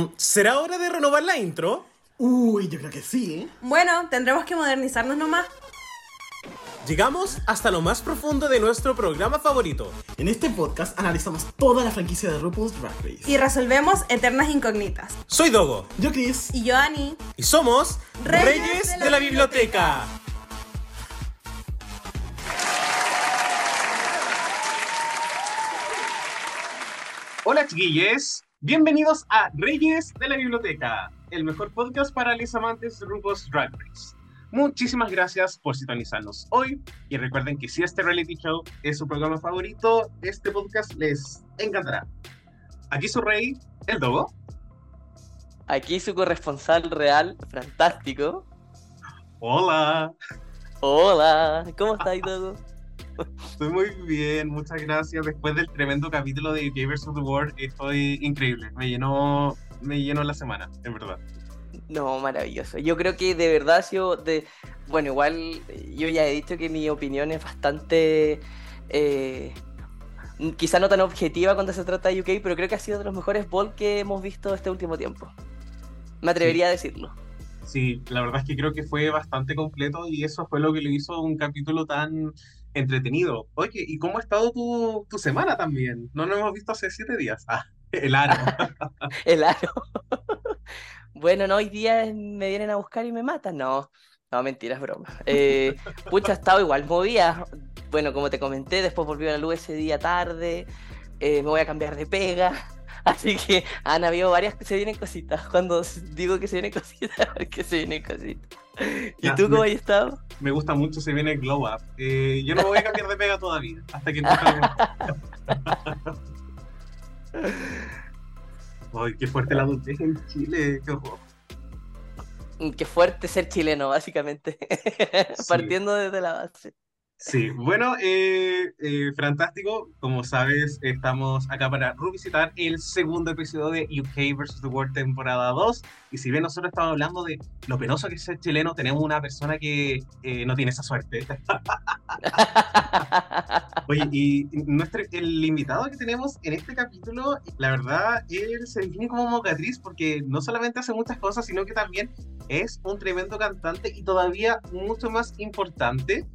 Mm, ¿Será hora de renovar la intro? Uy, yo creo que sí, ¿eh? Bueno, tendremos que modernizarnos nomás. Llegamos hasta lo más profundo de nuestro programa favorito. En este podcast analizamos toda la franquicia de RuPaul's Drag Race. Y resolvemos eternas incógnitas. Soy Dogo Yo, Chris. Y yo, Ani. y somos Reyes Reyes, de, la, biblioteca. Hola chiquillos, bienvenidos a Reyes de la Biblioteca, el mejor podcast para los amantes de RuPaul's Drag Race. Muchísimas gracias por sintonizarnos hoy y recuerden que si este reality show es su programa favorito, este podcast les encantará. Aquí su rey, el Dogo. Aquí su corresponsal real, fantástico. Hola, Hola, ¿cómo estáis todos? Estoy muy bien, muchas gracias. Después del tremendo capítulo de UK vs. The World, estoy increíble. Me llenó, me llenó la semana, en verdad. No, maravilloso. Yo creo que de verdad ha sido de... Bueno, igual yo ya he dicho que mi opinión es bastante... eh, quizá no tan objetiva cuando se trata de UK, pero creo que ha sido de los mejores ball que hemos visto este último tiempo. Me atrevería a decirlo. Sí, la verdad es que creo que fue bastante completo y eso fue lo que le hizo un capítulo tan entretenido. Oye, ¿y cómo ha estado tu, tu semana también? No nos hemos visto hace siete días. Ah, el aro. El aro. bueno, no, hoy día me vienen a buscar y me matan. No, no, mentiras, broma. Eh, pucha, ha estado igual movida. Bueno, como te comenté, después volvió a la luz ese día tarde. eh, me voy a cambiar de pega. Así que han habido varias que se vienen cositas. Cuando digo que se vienen cositas, que se vienen cositas. ¿Y Ya, tú cómo me- has estado? Me gusta mucho, se viene el glow up. Eh, yo no me voy a cambiar de pega todavía, hasta que no salga. Ay, qué fuerte la adultez en Chile, qué horror. Mm, Qué fuerte ser chileno, básicamente. Sí. Partiendo desde la base. Sí, bueno, eh, eh, fantástico. Como sabes, estamos acá para revisitar el segundo episodio de UK vs. The World temporada 2. Y si bien nosotros estamos hablando de lo penoso que es ser chileno, tenemos una persona que eh, no tiene esa suerte. Oye, y nuestro, el invitado que tenemos en este capítulo, la verdad, él se define como mocatriz porque no solamente hace muchas cosas, sino que también es un tremendo cantante y todavía mucho más importante,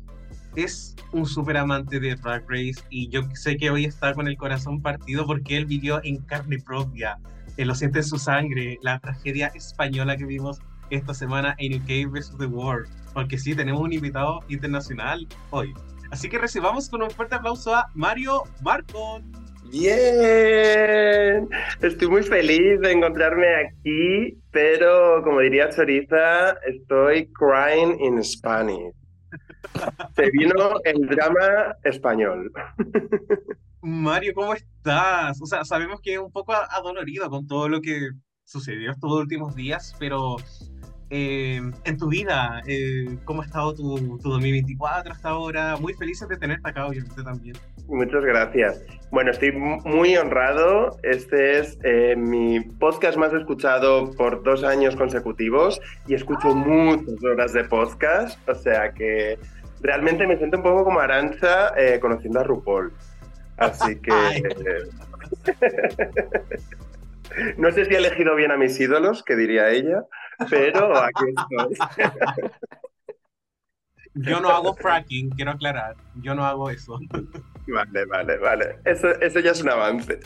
es un súper amante de Drag Race y yo sé que hoy está con el corazón partido porque él vivió en carne propia, él lo siente en su sangre, la tragedia española que vimos esta semana en UK vs. The World, porque sí, tenemos un invitado internacional hoy. Así que recibamos con un fuerte aplauso a Mario Marcon. Bien, estoy muy feliz de encontrarme aquí, pero como diría Choriza, estoy crying in Spanish. Se vino el drama español. Mario, ¿cómo estás? O sea, sabemos que es un poco adolorido con todo lo que sucedió estos últimos días, pero eh, en tu vida, eh, ¿cómo ha estado tu, tu 2024 hasta ahora? Muy felices de tenerte acá, obviamente, también. Muchas gracias. Bueno, estoy mu- muy honrado. Este es eh, mi podcast más escuchado por dos años consecutivos y escucho muchas horas de podcast, o sea que realmente me siento un poco como Arancha eh, conociendo a RuPaul. Así que... No sé si he elegido bien a mis ídolos, que diría ella, pero aquí estoy. Yo no hago fracking, quiero aclarar. Yo no hago eso. Vale, vale, vale. Eso, eso ya es un avance.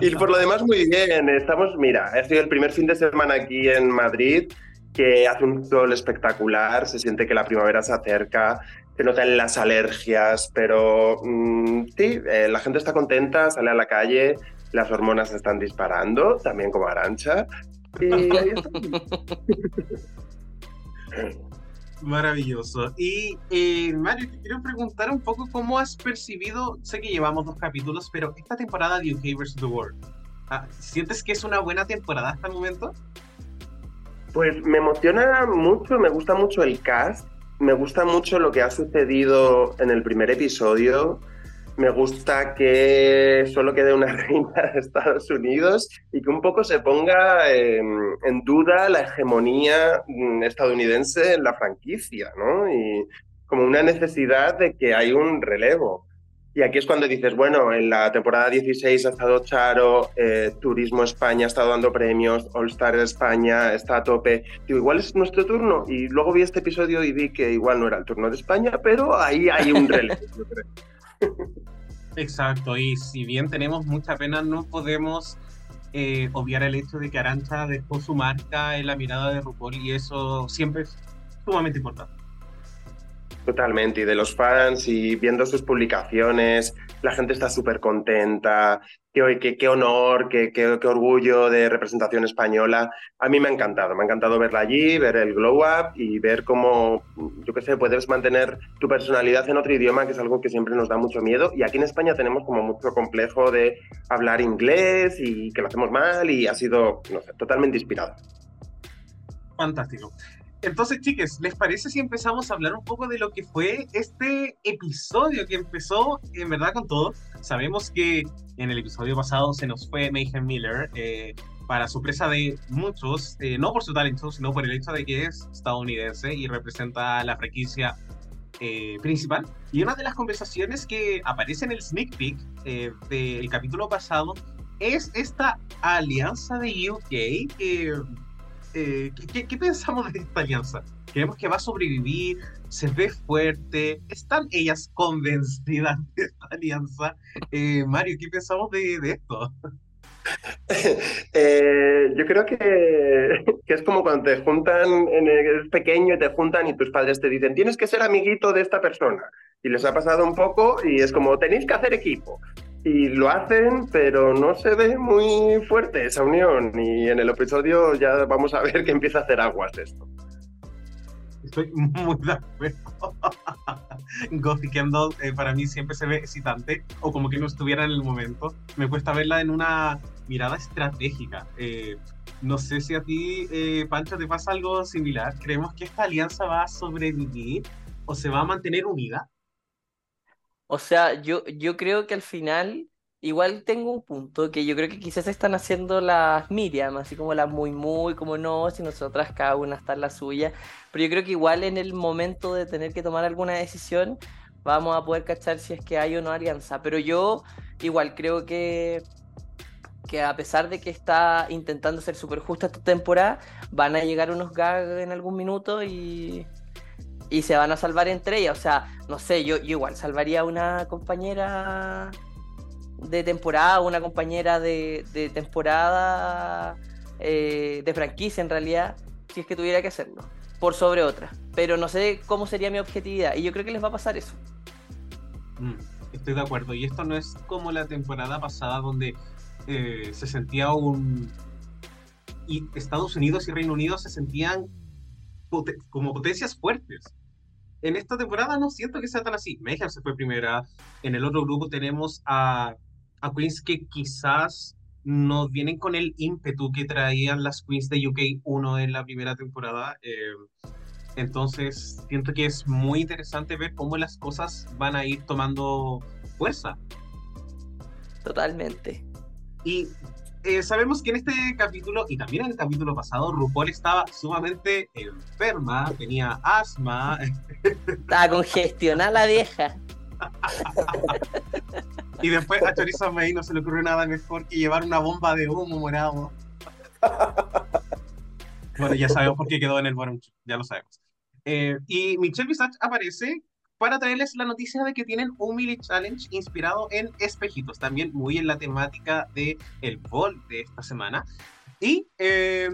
y por lo demás, muy bien. Estamos, mira, ha sido el primer fin de semana aquí en Madrid, que hace un sol espectacular, se siente que la primavera se acerca, se notan las alergias, pero mm, sí, eh, la gente está contenta, sale a la calle, las hormonas están disparando, también como Arancha. Y. Maravilloso. Y eh, Mario, te quiero preguntar un poco cómo has percibido, sé que llevamos dos capítulos, pero esta temporada de UK vs. The World, ah, ¿sientes que es una buena temporada hasta el momento? Pues me emociona mucho, me gusta mucho el cast, me gusta mucho lo que ha sucedido en el primer episodio, me gusta que solo quede una reina de Estados Unidos y que un poco se ponga eh, en duda la hegemonía mm, estadounidense en la franquicia, ¿no? Y como una necesidad de que hay un relevo. Y aquí es cuando dices, bueno, en la temporada 16 ha estado Charo, eh, Turismo España ha estado dando premios, All Star España está a tope. Digo, igual es nuestro turno. Y luego vi este episodio y vi que igual no era el turno de España, pero ahí hay un relevo, yo creo. Exacto, y si bien tenemos mucha pena, no podemos eh, obviar el hecho de que Arancha dejó su marca en la mirada de RuPaul y eso siempre es sumamente importante. Totalmente, y de los fans y viendo sus publicaciones, la gente está súper contenta, qué, honor, qué, qué, orgullo de representación española. A mí me ha encantado, me ha encantado verla allí, ver el glow up y ver cómo, yo qué sé, puedes mantener tu personalidad en otro idioma, que es algo que siempre nos da mucho miedo. Y aquí en España tenemos como mucho complejo de hablar inglés y que lo hacemos mal y ha sido, totalmente inspirado. Fantástico. Entonces, chiques, ¿les parece si empezamos a hablar un poco de lo que fue este episodio que empezó en verdad con todo? Sabemos que en el episodio pasado se nos fue Mayhem Miller, eh, para sorpresa de muchos, eh, no por su talento, sino por el hecho de que es estadounidense y representa la franquicia eh, principal. Y una de las conversaciones que aparece en el sneak peek eh, del capítulo pasado es esta alianza de UK que eh, ¿qué, ¿qué, pensamos de esta alianza? Creemos que va a sobrevivir, se ve fuerte, ¿están ellas convencidas de esta alianza? Eh, Mario, ¿qué pensamos de, esto? eh, yo creo que, que, es como cuando te juntan, en el, pequeño y te juntan y tus padres te dicen, tienes que ser amiguito de esta persona. Y les ha pasado un poco y es como, tenéis que hacer equipo y lo hacen, pero no se ve muy fuerte esa unión. Y en el episodio ya vamos a ver que empieza a hacer aguas esto. Estoy muy de acuerdo. Gothic Kendall eh, para mí siempre se ve excitante, o como que no estuviera en el momento. Me cuesta verla en una mirada estratégica. Eh, no sé si a ti, eh, Pancho, te pasa algo similar. ¿Creemos que esta alianza va a sobrevivir o se va a mantener unida? O sea, yo, yo creo que al final igual tengo un punto que yo creo que quizás están haciendo las Miriam, así como las muy muy, como no, si nosotras cada una está en la suya, pero yo creo que igual en el momento de tener que tomar alguna decisión vamos a poder cachar si es que hay o no alianza, pero yo igual creo que que a pesar de que está intentando ser súper justa esta temporada, van a llegar unos gags en algún minuto y, y se van a salvar entre ellas. O sea, no sé, yo, igual salvaría a una compañera de temporada, una compañera de, de temporada eh, de franquicia en realidad, si es que tuviera que hacerlo, por sobre otra. Pero no sé cómo sería mi objetividad y yo creo que les va a pasar eso. Mm, estoy de acuerdo. Y esto no es como la temporada pasada donde eh, se sentía un... Y Estados Unidos y Reino Unido se sentían como potencias fuertes. En esta temporada no siento que sea tan así. Mayhem se fue primera. En el otro grupo tenemos a, a Queens que quizás no vienen con el ímpetu que traían las Queens de UK 1 en la primera temporada. Eh, entonces, siento que es muy interesante ver cómo las cosas van a ir tomando fuerza. Totalmente. Y eh, sabemos que en este capítulo, y también en el capítulo pasado, RuPaul estaba sumamente enferma, tenía asma. Estaba congestionada la vieja. y después a Chorizo May no se le ocurrió nada mejor que llevar una bomba de humo morado. bueno, ya sabemos por qué quedó en el bottom, ya lo sabemos. Eh, y Michelle Visage aparece para traerles la noticia de que tienen un mini challenge inspirado en espejitos, también muy en la temática del el bol de esta semana. Y eh,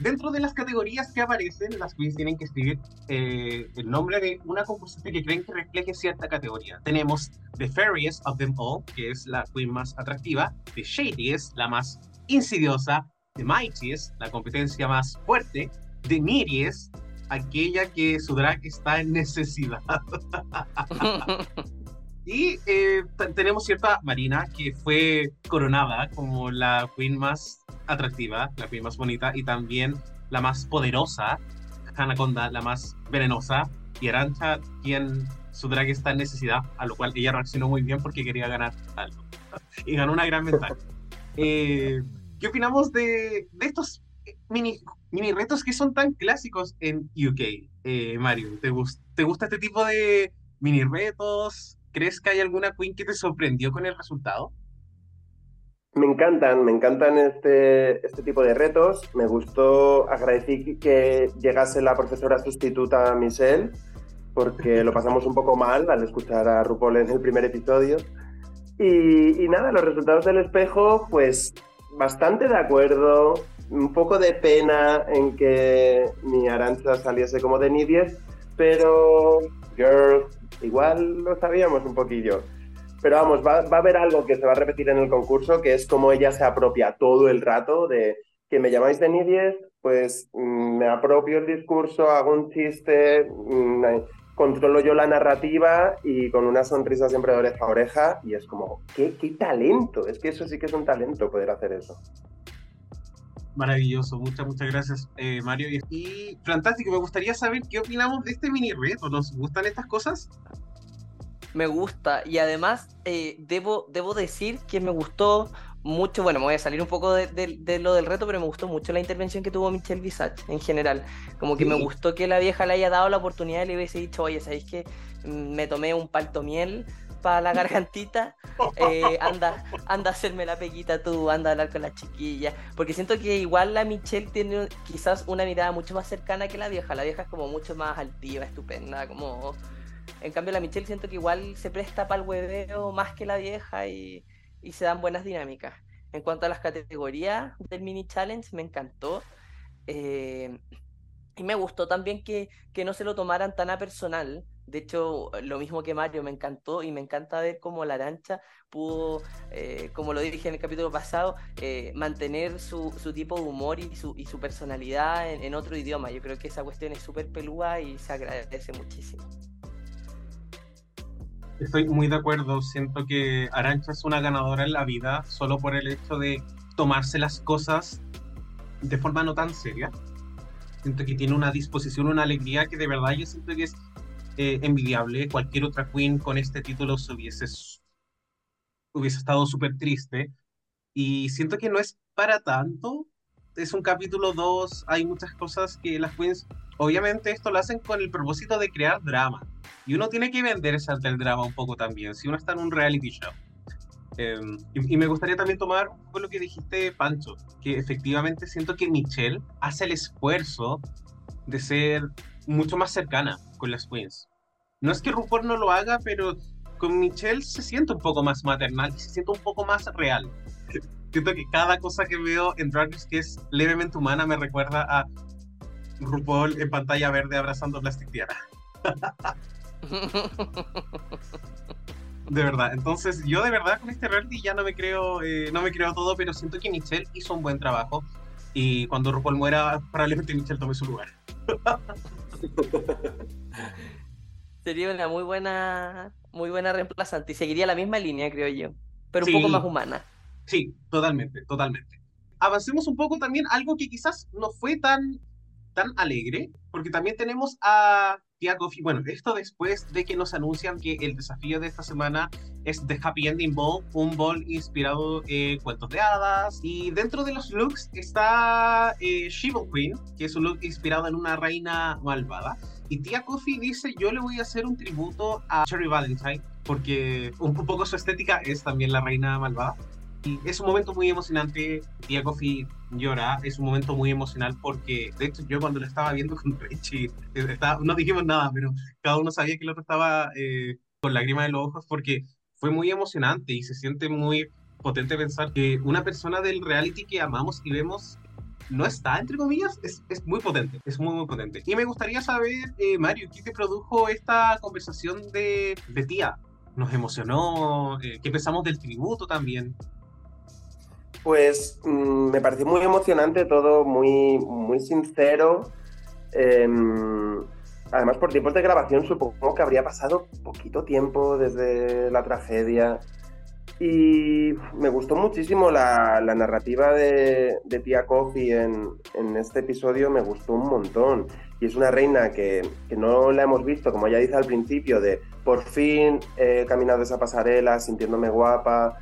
dentro de las categorías que aparecen, las queens tienen que escribir eh, el nombre de una concursante que creen que refleje cierta categoría. Tenemos The Fairiest of Them All, que es la queen más atractiva, The Shadiest, la más insidiosa, The Mightiest, la competencia más fuerte, The Neediest, aquella que su drag está en necesidad. y eh, tenemos cierta Marina que fue coronada como la queen más atractiva, la queen más bonita y también la más poderosa, Hanaconda, la más venenosa, y Arancha, quien su drag está en necesidad, a lo cual ella reaccionó muy bien porque quería ganar algo. y ganó una gran ventaja. Eh, ¿Qué opinamos de, de estos mini, mini retos que son tan clásicos en UK, eh, Mario. ¿Te, gust ¿Te gusta este tipo de mini retos? ¿crees que hay alguna queen que te sorprendió con el resultado? Me encantan, me encantan este, este tipo de retos. Me gustó, agradecí que llegase la profesora sustituta Michelle, porque lo pasamos un poco mal al escuchar a RuPaul en el primer episodio. Y, y nada, los resultados del espejo, pues bastante de acuerdo, un poco de pena en que mi Arancha saliese como de Nidies, pero, girl, igual lo sabíamos un poquillo. Pero vamos, va, va, a haber algo que se va a repetir en el concurso, que es como ella se apropia todo el rato de que me llamáis de Nidies, pues mmm, me apropio el discurso, hago un chiste, mmm, controlo yo la narrativa y con una sonrisa siempre de oreja a oreja y es como, ¿qué, qué talento? Es que eso sí que es un talento poder hacer eso. Maravilloso, muchas, muchas gracias, eh, Mario. Y, y, fantástico, me gustaría saber qué opinamos de este mini reto. ¿Nos gustan estas cosas? Me gusta, y además eh, debo, debo decir que me gustó mucho, bueno, me voy a salir un poco de, de, de, lo del reto, pero me gustó mucho la intervención que tuvo Michelle Visage en general. Como que sí. me gustó que la vieja le haya dado la oportunidad y le hubiese dicho, oye, ¿sabéis que me tomé un palto miel? Para la gargantita, eh, anda, anda a hacerme la peguita tú, anda a hablar con la chiquilla. Porque siento que igual la Michelle tiene quizás una mirada mucho más cercana que la vieja. La vieja es como mucho más altiva, estupenda, como... En cambio la Michelle siento que igual se presta para el hueveo más que la vieja y, y se dan buenas dinámicas. En cuanto a las categorías del mini challenge, me encantó. Eh, y me gustó también que, que no se lo tomaran tan a personal, de hecho, lo mismo que Mario, me encantó y me encanta ver cómo la arancha pudo, eh, como lo dije en el capítulo pasado, eh, mantener su, su, tipo de humor y su, y su personalidad en, en, otro idioma. Yo creo que esa cuestión es súper pelúa y se agradece muchísimo. Estoy muy de acuerdo. Siento que Arancha es una ganadora en la vida solo por el hecho de tomarse las cosas de forma no tan seria. Siento que tiene una disposición, una alegría que de verdad yo siento que es envidiable. Cualquier otra queen con este título se hubiese, hubiese estado súper triste. Y siento que no es para tanto. Es un capítulo 2, hay muchas cosas que las queens, obviamente esto lo hacen con el propósito de crear drama. Y uno tiene que venderse ante el drama un poco también, si uno está en un reality show. Eh, y, me gustaría también tomar un lo que dijiste, Pancho, que efectivamente siento que Michelle hace el esfuerzo de ser mucho más cercana con las queens. No es que RuPaul no lo haga, pero con Michelle se siente un poco más maternal y se siente un poco más real. Siento que cada cosa que veo en Drag que es levemente humana me recuerda a RuPaul en pantalla verde abrazando Plastic Tiara. de verdad, entonces yo de verdad con este reality ya no me creo, eh, no me creo todo, pero siento que Michelle hizo un buen trabajo y cuando RuPaul muera probablemente Michelle tome su lugar. Sería una muy buena, muy buena reemplazante y seguiría la misma línea, creo yo, pero un poco más humana. Sí, totalmente, totalmente. Avancemos un poco también algo que quizás no fue tan, tan alegre, porque también tenemos a Tia Coffee. Bueno, esto después de que nos anuncian que el desafío de esta semana es The Happy Ending Ball, un ball inspirado en cuentos de hadas. Y dentro de los looks está eh, Shiva Queen, que es un look inspirado en una reina malvada. Y Tia Coffee dice, yo le voy a hacer un tributo a Cherry Valentine, porque un poco su estética es también la reina malvada. Y es un momento muy emocionante, Tia Coffee llora, es un momento muy emocional porque, de hecho, yo cuando lo estaba viendo con Richie, estaba, no dijimos nada, pero cada uno sabía que el otro estaba eh, con lágrimas en los ojos porque fue muy emocionante y se siente muy potente pensar que una persona del reality que amamos y vemos no está, entre comillas, es, es, muy potente, es muy, muy potente. Y me gustaría saber, eh, Mario, ¿qué te produjo esta conversación de, tía? ¿Nos emocionó? Eh, ¿Qué pensamos del tributo también? Pues mmm, me pareció muy emocionante todo, muy, muy sincero. Eh, además, por tiempos de grabación supongo que habría pasado poquito tiempo desde la tragedia. Y me gustó muchísimo la, la narrativa de, de, Tia Coffee en, en, este episodio, me gustó un montón. Y es una reina que, que, no la hemos visto, como ella dice al principio, de por fin he caminado esa pasarela sintiéndome guapa.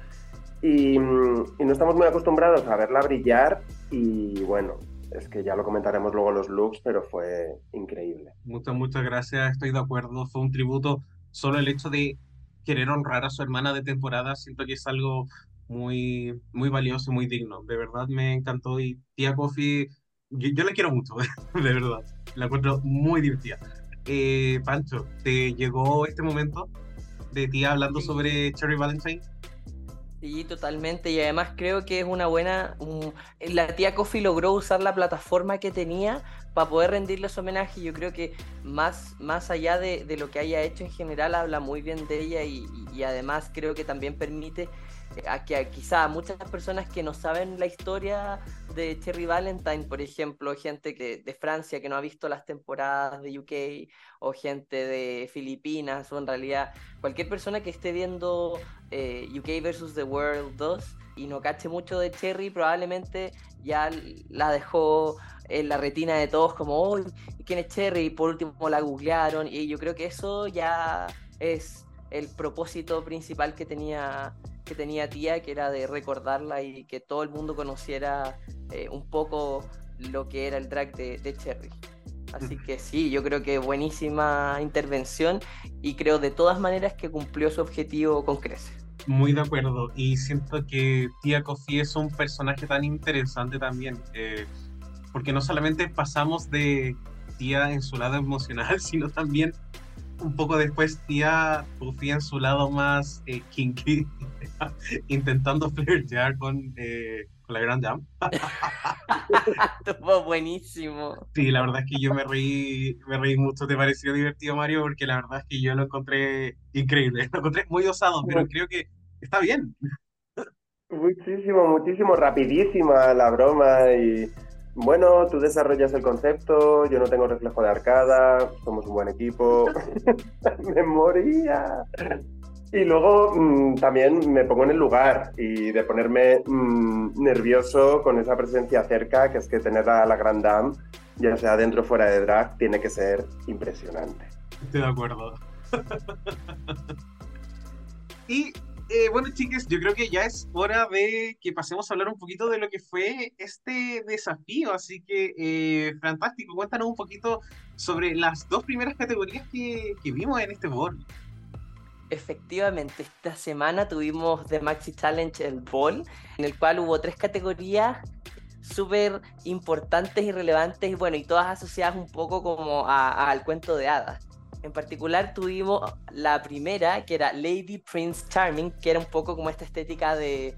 Y, y no estamos muy acostumbrados a verla brillar y bueno, es que ya lo comentaremos luego los looks, pero fue increíble. Muchas, muchas gracias, estoy de acuerdo, fue un tributo, solo el hecho de querer honrar a su hermana de temporada, siento que es algo muy, muy valioso muy digno. De verdad me encantó y tía Coffee, yo, yo la quiero mucho, de verdad. La encuentro muy divertida. Eh, Pancho, ¿te llegó este momento de tía hablando Sí. sobre Cherry Valentine? Sí, totalmente. Y además creo que es una buena. La tía Coffee logró usar la plataforma que tenía para poder rendirles homenaje. Yo creo que más, más allá de, lo que haya hecho en general, habla muy bien de ella y, además creo que también permite eh, a que a- quizá muchas personas que no saben la historia de Cherry Valentine, por ejemplo, gente que, de Francia que no ha visto las temporadas de UK o gente de Filipinas o en realidad cualquier persona que esté viendo eh, UK versus The World 2 y no cache mucho de Cherry, probablemente ya la dejó en la retina de todos como, uy, ¿quién es Cherry? Y por último la googlearon y yo creo que eso ya es el propósito principal que tenía que tenía tía, que era de recordarla y que todo el mundo conociera eh, un poco lo que era el drag de, de Cherry. Así que sí, yo creo que buenísima intervención y creo de todas maneras que cumplió su objetivo con creces. Muy de acuerdo. Y siento que Tía Coffee es un personaje tan interesante también. eh, porque no solamente pasamos de Tía en su lado emocional, sino también un poco después Tía Coffee en su lado más eh, kinky, intentando flirtear con, eh, con la Grand Dame. Estuvo buenísimo. Sí, la verdad es que yo me reí, me reí mucho. ¿Te pareció divertido, Mario? Porque la verdad es que yo lo encontré increíble. Lo encontré muy osado, pero creo que está bien. Muchísimo, muchísimo, rapidísima la broma y bueno, tú desarrollas el concepto, yo no tengo reflejo de arcada, somos un buen equipo, me moría. Y luego mm, también me pongo en el lugar y de ponerme mm, nervioso con esa presencia cerca, que es que tener a la Grand Dame, ya sea dentro o fuera de drag, tiene que ser impresionante. Estoy de acuerdo. y eh, bueno, chicas, yo creo que ya es hora de que pasemos a hablar un poquito de lo que fue este desafío. Así que, eh, fantástico, cuéntanos un poquito sobre las dos primeras categorías que, vimos en este board. Efectivamente, esta semana tuvimos The Maxi Challenge el Ball, en el cual hubo tres categorías súper importantes y relevantes, y bueno, y todas asociadas un poco como al cuento de hadas. En particular tuvimos la primera, que era Lady Prince Charming, que era un poco como esta estética de,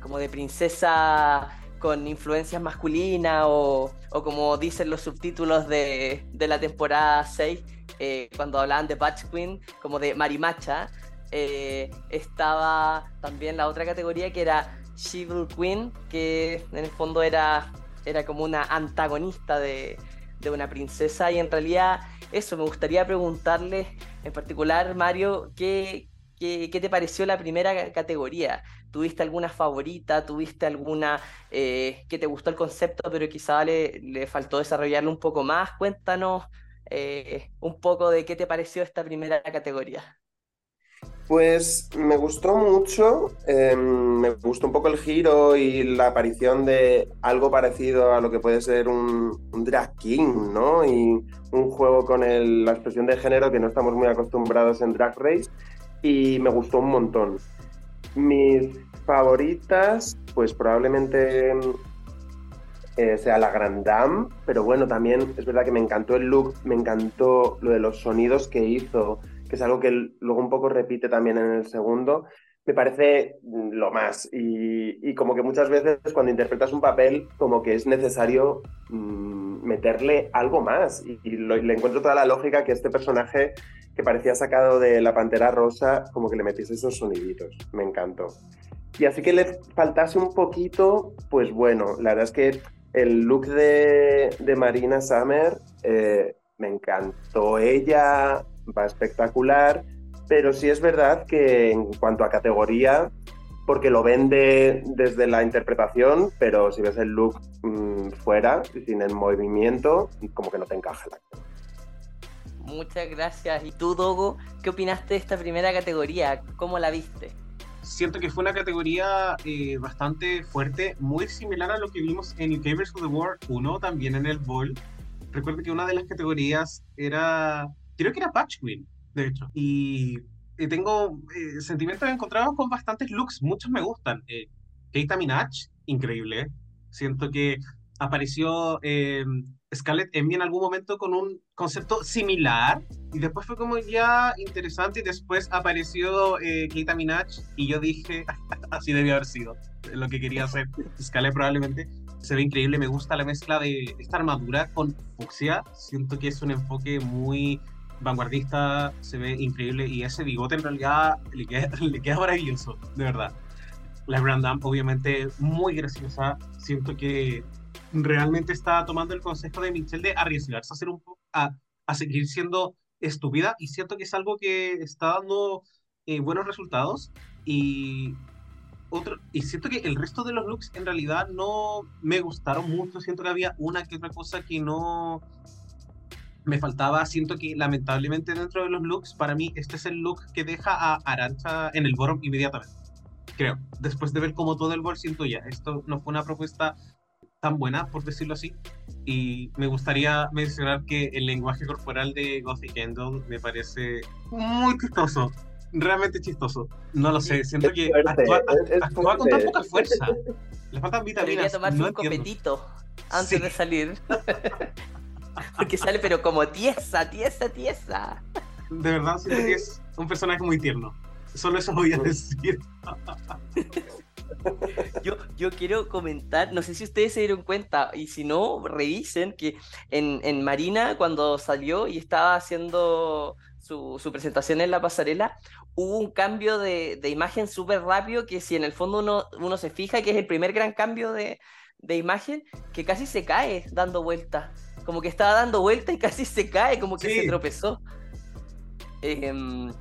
como de princesa con influencias masculinas o, como dicen los subtítulos de, de la temporada 6, eh, cuando hablaban de Batch Queen, como de Marimacha. Eh, estaba también la otra categoría que era Shivil Queen, que en el fondo era, era como una antagonista de, de una princesa y en realidad eso, me gustaría preguntarles en particular, Mario, ¿qué, qué, qué te pareció la primera ca- categoría? ¿Tuviste alguna favorita? ¿Tuviste alguna eh, que te gustó el concepto, pero quizá le, le faltó desarrollarlo un poco más? Cuéntanos eh, un poco de qué te pareció esta primera categoría. Pues me gustó mucho, eh, me gustó un poco el giro y la aparición de algo parecido a lo que puede ser un, drag king, ¿no? Y un juego con el- la expresión de género que no estamos muy acostumbrados en Drag Race y me gustó un montón. Mis favoritas, pues probablemente eh, sea la Grand Dame, pero bueno, también es verdad que me encantó el look, me encantó lo de los sonidos que hizo, que es algo que luego un poco repite también en el segundo. Me parece mm, lo más. Y, como que muchas veces cuando interpretas un papel, como que es necesario mm, meterle algo más. Y, le encuentro toda la lógica que este personaje que parecía sacado de la Pantera Rosa, como que le metiese esos soniditos. Me encantó. Y así que le faltase un poquito, pues bueno, la verdad es que el look de, de Marina Summer eh, me encantó. Ella va espectacular, pero sí es verdad que en cuanto a categoría, porque lo vende desde la interpretación, pero si ves el look mm, fuera, sin el movimiento, como que no te encaja la Muchas gracias. ¿Y tú, Dogo, qué opinaste de esta primera categoría? ¿Cómo la viste? Siento que fue una categoría eh, bastante fuerte, muy similar a lo que vimos en UK vs. The World 1, también en el Ball. Recuerdo que una de las categorías era, creo que era Patch Queen, de hecho. Y eh, tengo eh, sentimientos encontrados con bastantes looks, muchos me gustan. Eh, Keita Minaj, increíble. Siento que apareció eh, Scarlett Envy en algún momento con un concepto similar y después fue como ya interesante y después apareció eh, Keita Minaj y yo dije, así debió haber sido lo que quería hacer Scarlett probablemente. Se ve increíble, me gusta la mezcla de esta armadura con fucsia, siento que es un enfoque muy vanguardista, se ve increíble y ese bigote en realidad le queda, le queda maravilloso, de verdad. La Grand Dame obviamente muy graciosa, siento que realmente está tomando el consejo de Michelle de arriesgarse a un a, a seguir siendo estúpida y siento que es algo que está dando eh, buenos resultados y otro y siento que el resto de los looks en realidad no me gustaron mucho, siento que había una que otra cosa que no me faltaba, siento que lamentablemente dentro de los looks, para mí este es el look que deja a Arancha en el bottom inmediatamente. Creo, después de ver como todo el bol siento ya, esto no fue una propuesta tan buena, por decirlo así. Y me gustaría mencionar que el lenguaje corporal de Gothic Kendall me parece muy chistoso. Realmente chistoso. No lo sé, siento Es que fuerte, actúa, es- es actúa con tan poca fuerza. Le faltan Debería vitaminas. tomarse no un entiendo. copetito antes Sí. de salir. Porque sale pero como tiesa, tiesa, tiesa. De verdad, siento que es un personaje muy tierno. Solo eso voy a decir. Yo, yo quiero comentar, no sé si ustedes se dieron cuenta, y si no, revisen que en, en Marina, cuando salió y estaba haciendo su, su presentación en la pasarela, hubo un cambio de, de imagen súper rápido que si en el fondo uno, uno se fija que es el primer gran cambio de, de imagen, que casi se cae dando vuelta. Como que estaba dando vuelta y casi se cae, como que Sí. se tropezó. Em,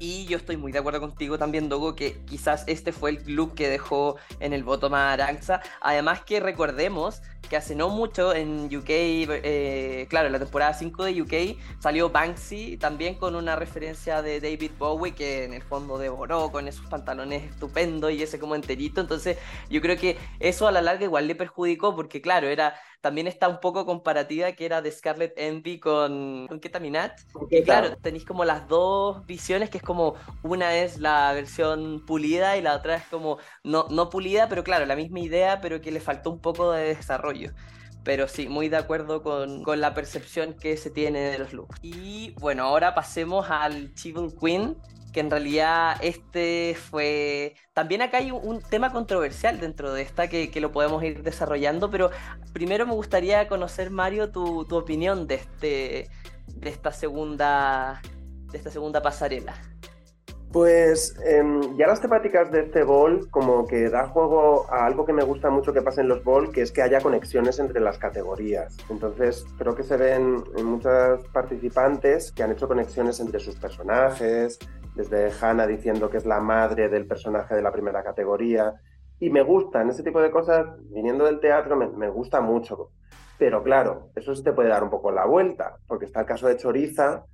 y yo estoy muy de acuerdo contigo también, Dogo, que quizás este fue el look que dejó en el bottom a Aranxa. Además que recordemos que hace no mucho en UK, eh, claro, en la temporada 5 de UK salió Banksy también con una referencia de David Bowie que en el fondo devoró con esos pantalones estupendos y ese como enterito. Entonces yo creo que eso a la larga igual le perjudicó porque claro, era también está un poco comparativa que era de Scarlett Envy con, con Keta Minaj. Y claro, tenéis como las dos visiones, que es como una es la versión pulida y la otra es como no, no pulida, pero claro, la misma idea, pero que le faltó un poco de desarrollo. Pero sí, muy de acuerdo con, con la percepción que se tiene de los looks. Y bueno, ahora pasemos al Chibun Queen, que en realidad este fue... También acá hay un, tema controversial dentro de esta que, que lo podemos ir desarrollando, pero primero me gustaría conocer, Mario, tu, tu opinión de, este, de esta segunda de esta segunda pasarela. Pues em, ya las temáticas de este bol como que da juego a algo que me gusta mucho que pasa en los bol, que es que haya conexiones entre las categorías. Entonces creo que se ven en muchas participantes que han hecho conexiones entre sus personajes, desde Hannah diciendo que es la madre del personaje de la primera categoría. Y me gustan ese tipo de cosas, viniendo del teatro, me, me gusta mucho. Pero claro, eso se te puede dar un poco la vuelta, porque está el caso de Choriza,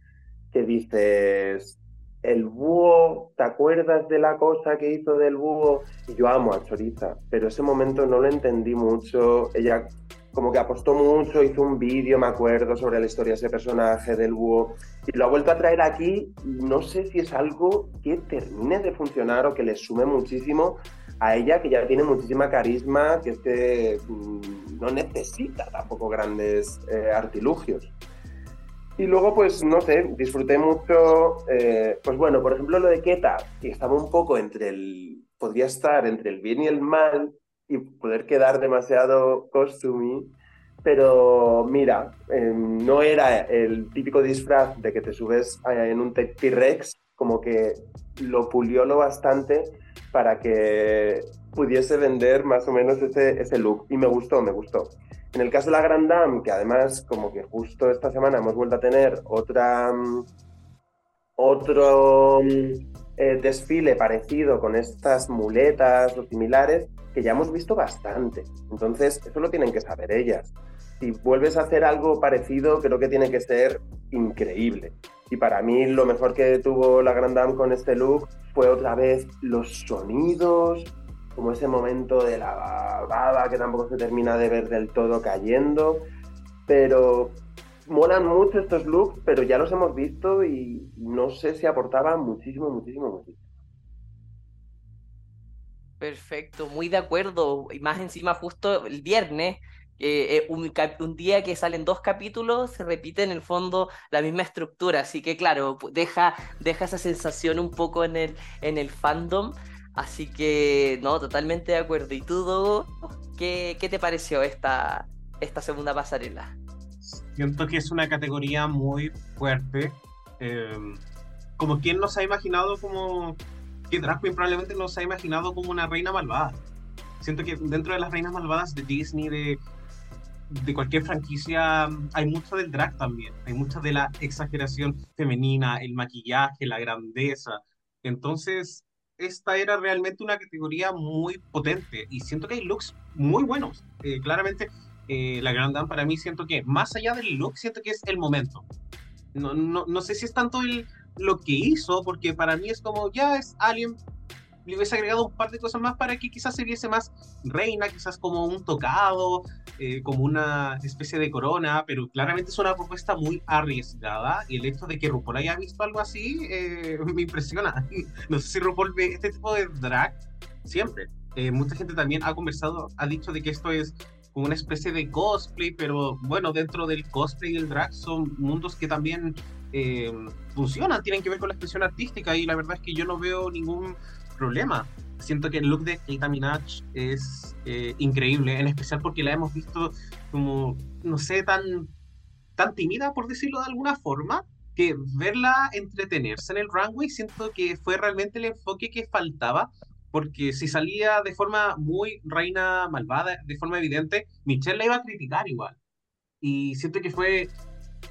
que dices, el búho, ¿te acuerdas de la cosa que hizo del búho? Yo amo a Choriza, pero ese momento no lo entendí mucho. Ella como que apostó mucho, hizo un vídeo, me acuerdo, sobre la historia de ese personaje del búho. Y lo ha vuelto a traer aquí no sé si es algo que termine de funcionar o que le sume muchísimo a ella, que ya tiene muchísima carisma, que es mm, no necesita tampoco grandes eh, artilugios. Y luego, pues, no sé, disfruté mucho, eh, pues bueno, por ejemplo, lo de Keta, que estaba un poco entre el, podría estar entre el bien y el mal y poder quedar demasiado costumí, pero mira, eh, no era el típico disfraz de que te subes eh, en un T-Rex, como que lo pulió lo bastante para que pudiese vender más o menos ese, ese look. Y me gustó, me gustó. En el caso de la Grand Dame, que además como que justo esta semana hemos vuelto a tener otra, mm, otro mm, eh, desfile parecido con estas muletas o similares, que ya hemos visto bastante. Entonces, eso lo tienen que saber ellas. Si vuelves a hacer algo parecido, creo que tiene que ser increíble. Y para mí lo mejor que tuvo la Grand Dame con este look fue otra vez los sonidos, como ese momento de la baba que tampoco se termina de ver del todo cayendo, pero molan mucho estos looks, pero ya los hemos visto y no sé si aportaban muchísimo, muchísimo, muchísimo. Perfecto, muy de acuerdo. Y más encima justo el viernes, eh, un, un día que salen dos capítulos, se repite en el fondo la misma estructura. Así que claro, deja, deja esa sensación un poco en el, en el fandom. Así que, no, totalmente de acuerdo. ¿Y tú, Dogo, qué, qué te pareció esta, esta segunda pasarela? Siento que es una categoría muy fuerte. eh, como quien nos ha imaginado como... Que Drag Queen probablemente nos ha imaginado como una reina malvada. Siento que dentro de las reinas malvadas de Disney, de, de cualquier franquicia, hay mucho del drag también. Hay mucha de la exageración femenina, el maquillaje, la grandeza. Entonces, esta era realmente una categoría muy potente y siento que hay looks muy buenos. Eh, claramente, eh, la Grand Dame para mí siento que, más allá del look, siento que es el momento. No, no, no sé si es tanto el, lo que hizo, porque para mí es como, ya es Alien, le hubiese agregado un par de cosas más para que quizás se viese más reina, quizás como un tocado, eh, como una especie de corona, pero claramente es una propuesta muy arriesgada y el hecho de que RuPaul haya visto algo así eh, me impresiona. No sé si RuPaul ve este tipo de drag siempre. Eh, mucha gente también ha conversado, ha dicho de que esto es como una especie de cosplay, pero bueno, dentro del cosplay y el drag son mundos que también eh, funcionan, tienen que ver con la expresión artística y la verdad es que yo no veo ningún problema. Siento que el look de Keita Minaj es eh, increíble, en especial porque la hemos visto como, no sé, tan, tan tímida, por decirlo de alguna forma, que verla entretenerse en el runway, siento que fue realmente el enfoque que faltaba, porque si salía de forma muy reina malvada, de forma evidente, Michelle la iba a criticar igual. Y siento que fue,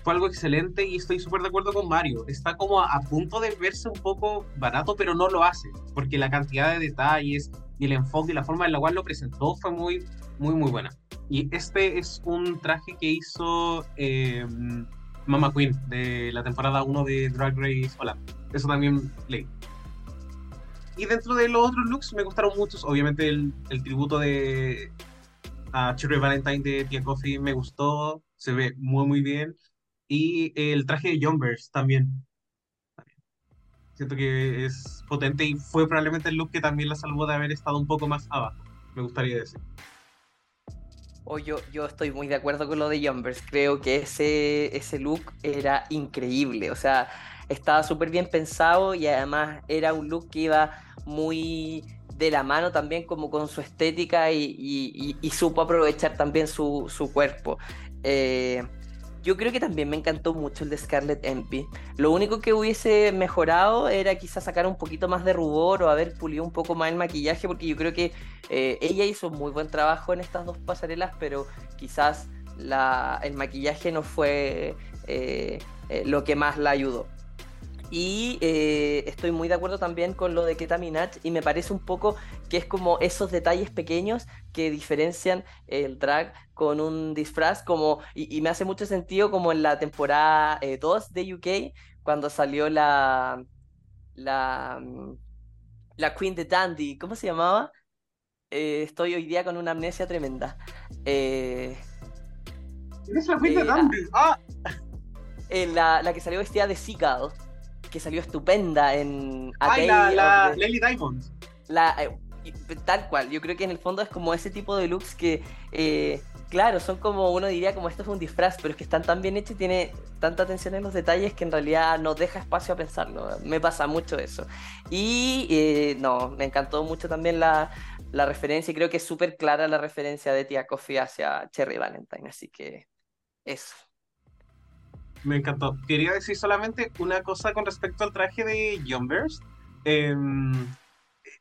fue algo excelente y estoy súper de acuerdo con Mario. Está como a, a punto de verse un poco barato, pero no lo hace, porque la cantidad de detalles y el enfoque y la forma en la cual lo presentó fue muy, muy, muy buena. Y este es un traje que hizo eh, Mama Queen de la temporada 1 de Drag Race Holland. Eso también leí. Y dentro de los otros looks me gustaron muchos. Obviamente el, el tributo de a Cherry Valentine de Tia Coffee me gustó. Se ve muy, muy bien. Y el traje de Jumpers también. Siento que es potente y fue probablemente el look que también la salvó de haber estado un poco más abajo. Me gustaría decir. O yo, estoy muy de acuerdo con lo de Jumpers. Creo que ese, ese look era increíble. O sea, estaba súper bien pensado y además era un look que iba muy de la mano también como con su estética y- y supo aprovechar también su, su cuerpo. Eh, yo creo que también me encantó mucho el de Scarlett Envy. Lo único que hubiese mejorado era quizás sacar un poquito más de rubor o haber pulido un poco más el maquillaje, porque yo creo que eh, ella hizo muy buen trabajo en estas dos pasarelas, pero quizás el maquillaje no fue eh, eh, lo que más la ayudó. Y eh, estoy muy de acuerdo también con lo de Keta Minaj y me parece un poco que es como esos detalles pequeños que diferencian el drag con un disfraz como y, y me hace mucho sentido como en la temporada eh, 2 de UK cuando salió la la mm, la Queen de Dandy, ¿cómo se llamaba? Eh, estoy hoy día con una amnesia tremenda. Eh, ¿Eres la Queen de Eh, Dandy? ¡Ah! eh, la, la que salió vestida de Seagull, que salió estupenda en A ¡Ay, la, la the- Lily Diamond! la, eh, tal cual, yo creo que en el fondo es como ese tipo de looks que, eh, claro, son como uno diría como esto es un disfraz, pero es que están tan bien hechos y tiene tanta atención en los detalles que en realidad nos deja espacio a pensarlo. Me pasa mucho eso. Y eh, no, me encantó mucho también la, la referencia y creo que es súper clara la referencia de Tia Coffee hacia Cherry Valentine, así que eso. Me encantó. Quería decir solamente una cosa con respecto al traje de Jumpers. Em,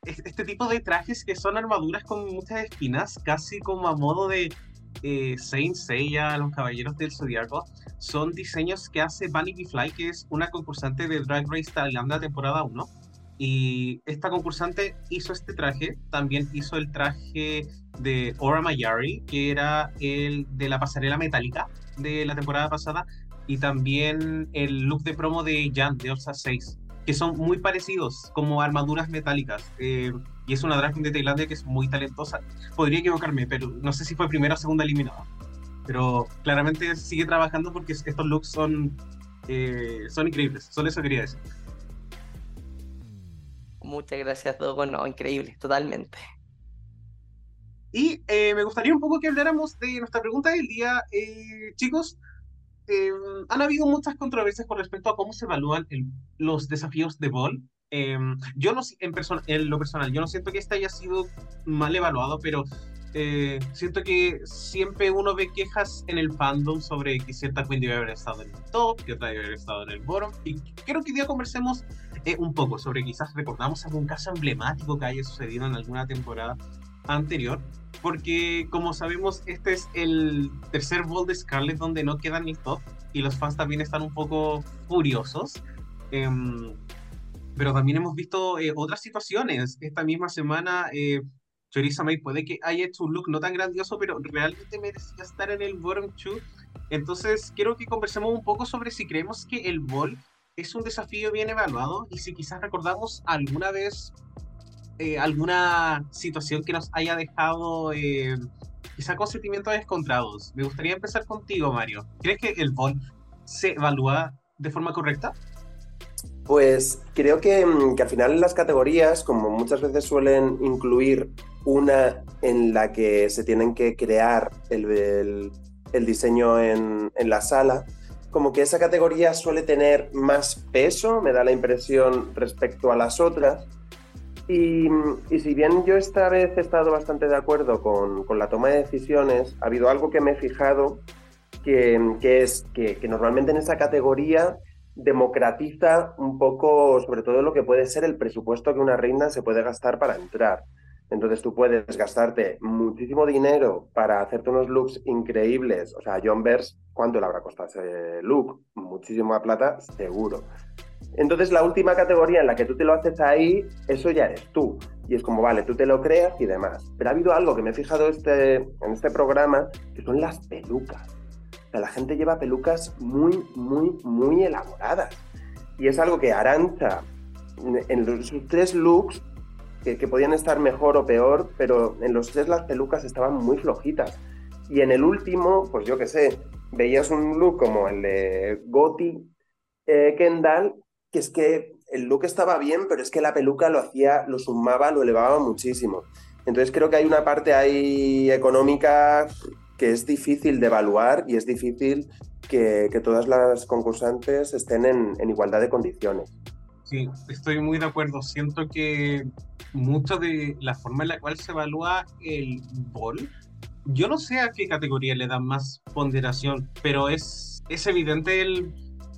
es- este tipo de trajes que son armaduras con muchas espinas, casi como a modo de eh, Saint Seiya, los Caballeros del Zodiaco, son diseños que hace Vanity Fly, que es una concursante de Drag Race Tailandia temporada 1. Y esta concursante hizo este traje, también hizo el traje de Ora Mayari, que era el de la pasarela metálica de la temporada pasada, y también el look de promo de Jan de Orsa 6, que son muy parecidos, como armaduras metálicas. eh, y es una drag queen de Tailandia que es muy talentosa. Podría equivocarme, pero no sé si fue primera o segunda eliminada. Pero claramente sigue trabajando porque estos looks son, eh, son increíbles. Solo eso quería decir. Muchas gracias, Dogo. No, increíble, totalmente. Y eh, me gustaría un poco que habláramos de nuestra pregunta del día. Eh, chicos, eh, han habido muchas controversias con respecto a cómo se evalúan el- los desafíos de Ball. Eh, yo no, en, perso- en lo personal, yo no siento que este haya sido mal evaluado, pero eh, siento que siempre uno ve quejas en el fandom sobre que cierta queen debe haber estado en el top, que otra debe haber estado en el bottom. Y creo que hoy día conversemos eh, un poco sobre quizás recordamos algún caso emblemático que haya sucedido en alguna temporada anterior porque como sabemos este es el tercer ball de Scarlett donde no queda el top y los fans también están un poco furiosos. Em, pero también hemos visto eh, otras situaciones. Esta misma semana, eh, Teresa May puede que haya hecho un look no tan grandioso, pero realmente merecía estar en el bottom 2. Entonces, quiero que conversemos un poco sobre si creemos que el ball es un desafío bien evaluado y si quizás recordamos alguna vez eh, alguna situación que nos haya dejado eh, quizá con sentimientos descontrados. Me gustaría empezar contigo, Mario. ¿Crees que el ball se evalúa de forma correcta? Pues creo que, mm, que al final las categorías, como muchas veces suelen incluir una en la que se tienen que crear el, el- el diseño en, en la sala, como que esa categoría suele tener más peso, me da la impresión, respecto a las otras. Y, si bien yo esta vez he estado bastante de acuerdo con, la toma de decisiones, ha habido algo que me he fijado, que, que es que, que normalmente en esa categoría democratiza un poco, sobre todo lo que puede ser el presupuesto que una reina se puede gastar para entrar. Entonces tú puedes gastarte muchísimo dinero para hacerte unos looks increíbles. O sea, John Bers, ¿cuánto le habrá costado ese look? Muchísima plata, seguro. Entonces la última categoría en la que tú te lo haces ahí, eso ya eres tú. Y es como, vale, tú te lo creas y demás. Pero ha habido algo que me he fijado este, en este programa, que son las pelucas. O sea, la gente lleva pelucas muy, muy, muy elaboradas. Y es algo que Arancha, en sus tres looks, que, que podían estar mejor o peor, pero en los tres las pelucas estaban muy flojitas. Y en el último, pues yo qué sé, veías un look como el de Gotti eh, Kendall, que es que el look estaba bien, pero es que la peluca lo hacía, lo sumaba, lo elevaba muchísimo. Entonces creo que hay una parte ahí económica que es difícil de evaluar y es difícil que, que todas las concursantes estén en, igualdad de condiciones. Sí, estoy muy de acuerdo. Siento que mucho de la forma en la cual se evalúa el bol, yo no sé a qué categoría le dan más ponderación, pero es, es evidente el,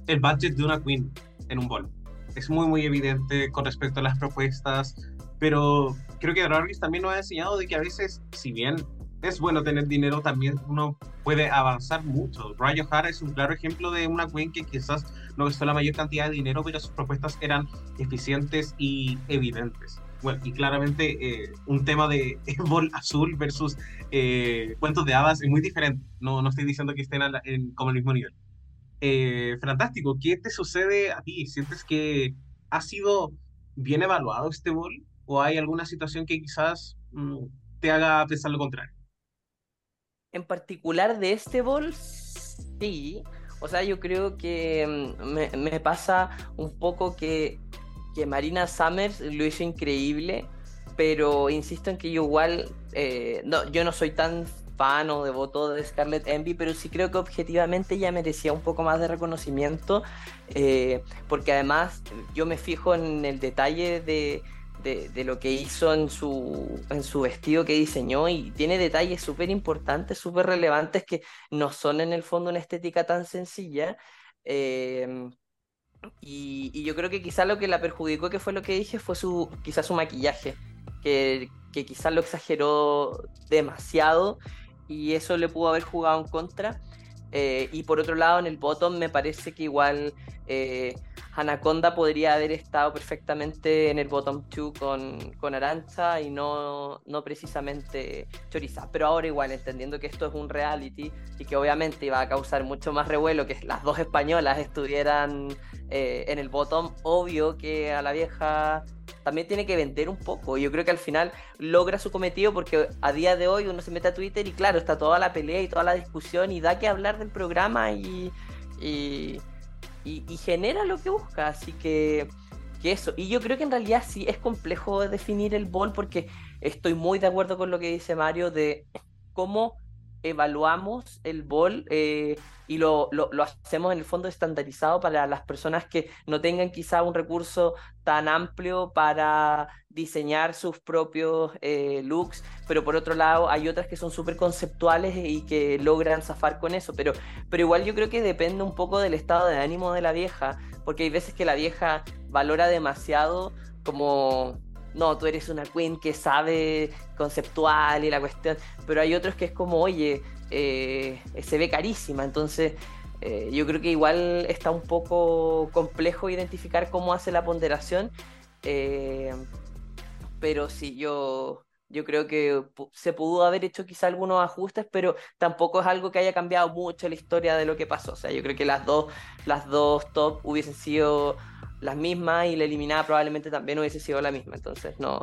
el budget de una queen en un bol. Es muy, muy evidente con respecto a las propuestas, pero creo que Rarris también nos ha enseñado de que a veces, si bien es bueno tener dinero, también uno puede avanzar mucho. Rayo Hara es un claro ejemplo de una queen que quizás no gastó la mayor cantidad de dinero, pero sus propuestas eran eficientes y evidentes. Bueno, y claramente eh, un tema de bol azul versus eh, cuentos de hadas es muy diferente. No, no estoy diciendo que estén la- en, como el mismo nivel. Eh, fantástico, ¿qué te sucede a ti? ¿Sientes que ha sido bien evaluado este bol? ¿O hay alguna situación que quizás mm, te haga pensar lo contrario? En particular de este bol, sí. O sea, yo creo que mm, me, me pasa un poco que, que Marina Summers lo hizo increíble, pero insisto en que yo igual, eh, no, yo no soy tan fan o devoto de Scarlett Envy, pero sí creo que objetivamente ya merecía un poco más de reconocimiento, eh, porque además yo me fijo en el detalle de, de, lo que hizo en su, en su vestido que diseñó y tiene detalles súper importantes, súper relevantes que no son en el fondo una estética tan sencilla. eh, y, yo creo que quizás lo que la perjudicó, que fue lo que dije, fue su, quizás su maquillaje, que, que quizás lo exageró demasiado y eso le pudo haber jugado en contra. Eh, y por otro lado, en el bottom me parece que igual eh, Anaconda podría haber estado perfectamente en el bottom 2 con, con Arancha y no, no precisamente Choriza. Pero ahora igual, entendiendo que esto es un reality y que obviamente iba a causar mucho más revuelo que las dos españolas estuvieran eh, en el bottom, obvio que a la vieja también tiene que vender un poco. Yo creo que al final logra su cometido porque a día de hoy uno se mete a Twitter y claro, está toda la pelea y toda la discusión y da que hablar del programa y, y, y genera lo que busca. Así que que eso. Y yo creo que en realidad sí es complejo definir el bol porque estoy muy de acuerdo con lo que dice Mario de cómo evaluamos el bol eh, y lo, lo, hacemos en el fondo estandarizado para las personas que no tengan quizá un recurso tan amplio para diseñar sus propios eh, looks, pero por otro lado hay otras que son súper conceptuales y que logran zafar con eso, pero, pero igual yo creo que depende un poco del estado de ánimo de la vieja, porque hay veces que la vieja valora demasiado como no, tú eres una queen que sabe conceptual y la cuestión, pero hay otros que es como, oye, eh, se ve carísima, entonces eh, yo creo que igual está un poco complejo identificar cómo hace la ponderación, eh, pero sí, yo, yo creo que se pudo haber hecho quizá algunos ajustes, pero tampoco es algo que haya cambiado mucho la historia de lo que pasó, o sea, yo creo que las dos, las dos top hubiesen sido las mismas y la eliminada probablemente también hubiese sido la misma. Entonces no,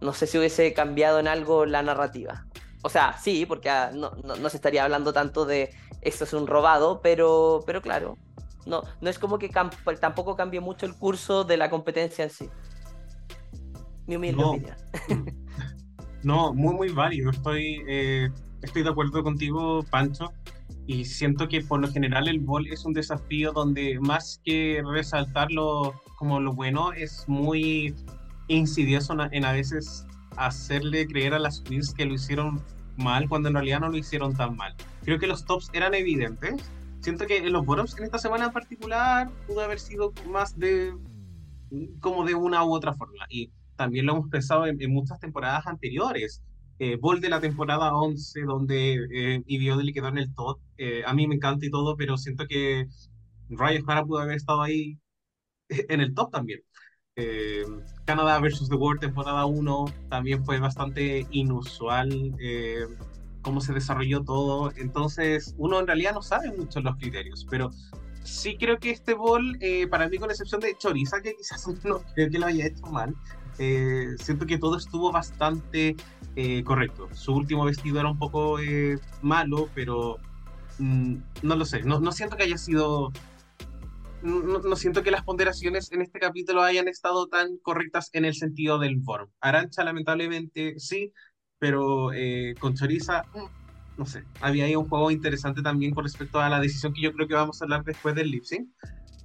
no sé si hubiese cambiado en algo la narrativa. O sea, sí, porque ah, no, no, se estaría hablando tanto de esto es un robado, pero, pero claro, no, no es como que tampoco cambie mucho el curso de la competencia en sí. Mi humilde no. opinión. no, muy, muy válido. Estoy, eh, estoy de acuerdo contigo, Pancho. Y siento que por lo general el bol es un desafío donde más que resaltarlo como lo bueno, es muy insidioso en a veces hacerle creer a las queens que lo hicieron mal cuando en realidad no lo hicieron tan mal. Creo que los tops eran evidentes. Siento que en los bottoms en esta semana en particular pudo haber sido más de como de una u otra forma. Y también lo hemos pensado en muchas temporadas anteriores eh, Ball de la temporada 11, donde eh, Ibiodeli quedó en el top. Eh, a mí me encanta y todo, pero siento que Ryan Hara pudo haber estado ahí en el top también. Eh, Canadá versus The World temporada 1 también fue bastante inusual eh, cómo se desarrolló todo. Entonces, uno en realidad no sabe mucho los criterios, pero sí creo que este ball, para mí, con excepción de Choriza, que quizás no creo que lo haya hecho mal, siento que todo estuvo bastante eh, correcto. Su último vestido era un poco eh, malo, pero mm, no lo sé. No, no, siento que haya sido. No, siento que las ponderaciones en este capítulo hayan estado tan correctas en el sentido del form. Arancha, lamentablemente, sí, pero eh, con Choriza, mm, no sé. Había ahí un juego interesante también con respecto a la decisión que yo creo que vamos a hablar después del lip sync.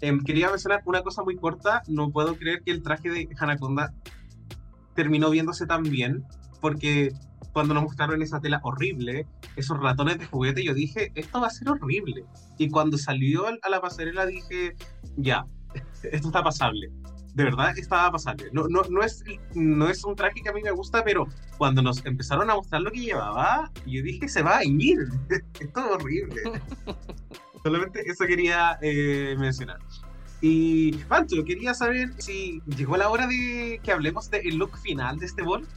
Em, quería mencionar una cosa muy corta. No puedo creer que el traje de Hanaconda terminó viéndose tan bien porque cuando nos mostraron esa tela horrible, esos ratones de juguete, yo dije, esto va a ser horrible. Y cuando salió a la pasarela dije, ya, esto está pasable. De verdad estaba pasable. No, no, no, es, no es un traje que a mí me gusta, pero cuando nos empezaron a mostrar lo que llevaba, yo dije, se va a ir. esto es horrible. Solamente eso quería eh, mencionar. Y Pancho, quería saber si llegó la hora de que hablemos del look final de este bol.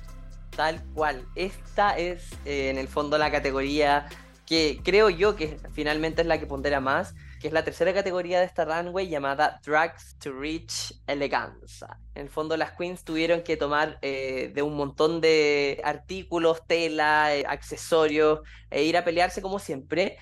Tal cual. Esta es eh, en el fondo la categoría que creo yo que finalmente es la que pondera más, que es la tercera categoría de esta runway llamada Drags to Reach Eleganza. En el fondo las queens tuvieron que tomar eh, de un montón de artículos, tela, eh, accesorios e ir a pelearse como siempre.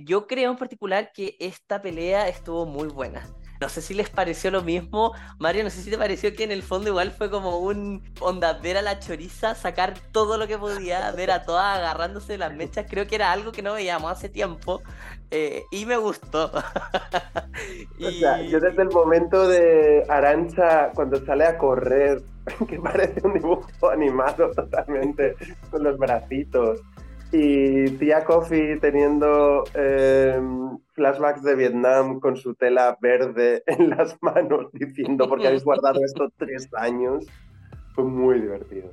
yo creo en particular que esta pelea estuvo muy buena. No sé si les pareció lo mismo. Mario, no sé si te pareció que en el fondo igual fue como un onda ver a la choriza, sacar todo lo que podía, ver a todas agarrándose las mechas. Creo que era algo que no veíamos hace tiempo. Eh, y me gustó. O sea, yo desde el momento de Arancha, cuando sale a correr, que parece un dibujo animado totalmente, con los bracitos y tía Coffee teniendo em, flashbacks de Vietnam con su tela verde en las manos diciendo porque habéis guardado esto tres años. Fue muy divertido.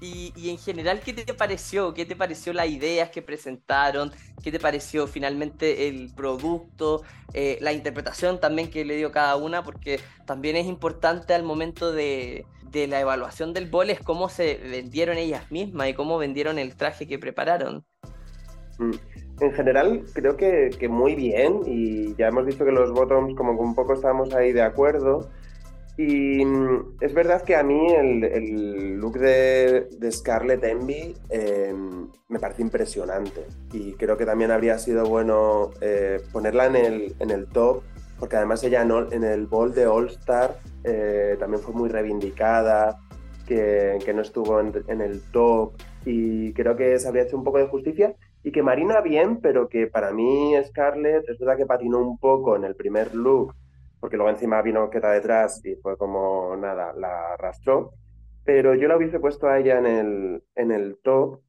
Y, en general, ¿qué te pareció? ¿Qué te pareció las ideas que presentaron? ¿Qué te pareció finalmente el producto? Eh, la interpretación también que le dio cada una, porque también es importante al momento de, la evaluación del bol es cómo se vendieron ellas mismas y cómo vendieron el traje que prepararon. Mm. En general, creo que, que, muy bien, y ya hemos dicho que los bottoms, como que un poco estábamos ahí de acuerdo. Y mm, es verdad que a mí el, look de, Scarlett Envy eh, me parece impresionante. Y creo que también habría sido bueno eh, ponerla en el, en el top, porque además ella en el Ball de All Star eh, también fue muy reivindicada, que, que no estuvo en, en el top. Y creo que se habría hecho un poco de justicia. Y que Marina bien, pero que para mí Scarlett es verdad que patinó un poco en el primer look porque luego encima vino Queta detrás y fue como nada, la arrastró. Pero yo la hubiese puesto a ella en el, en el top.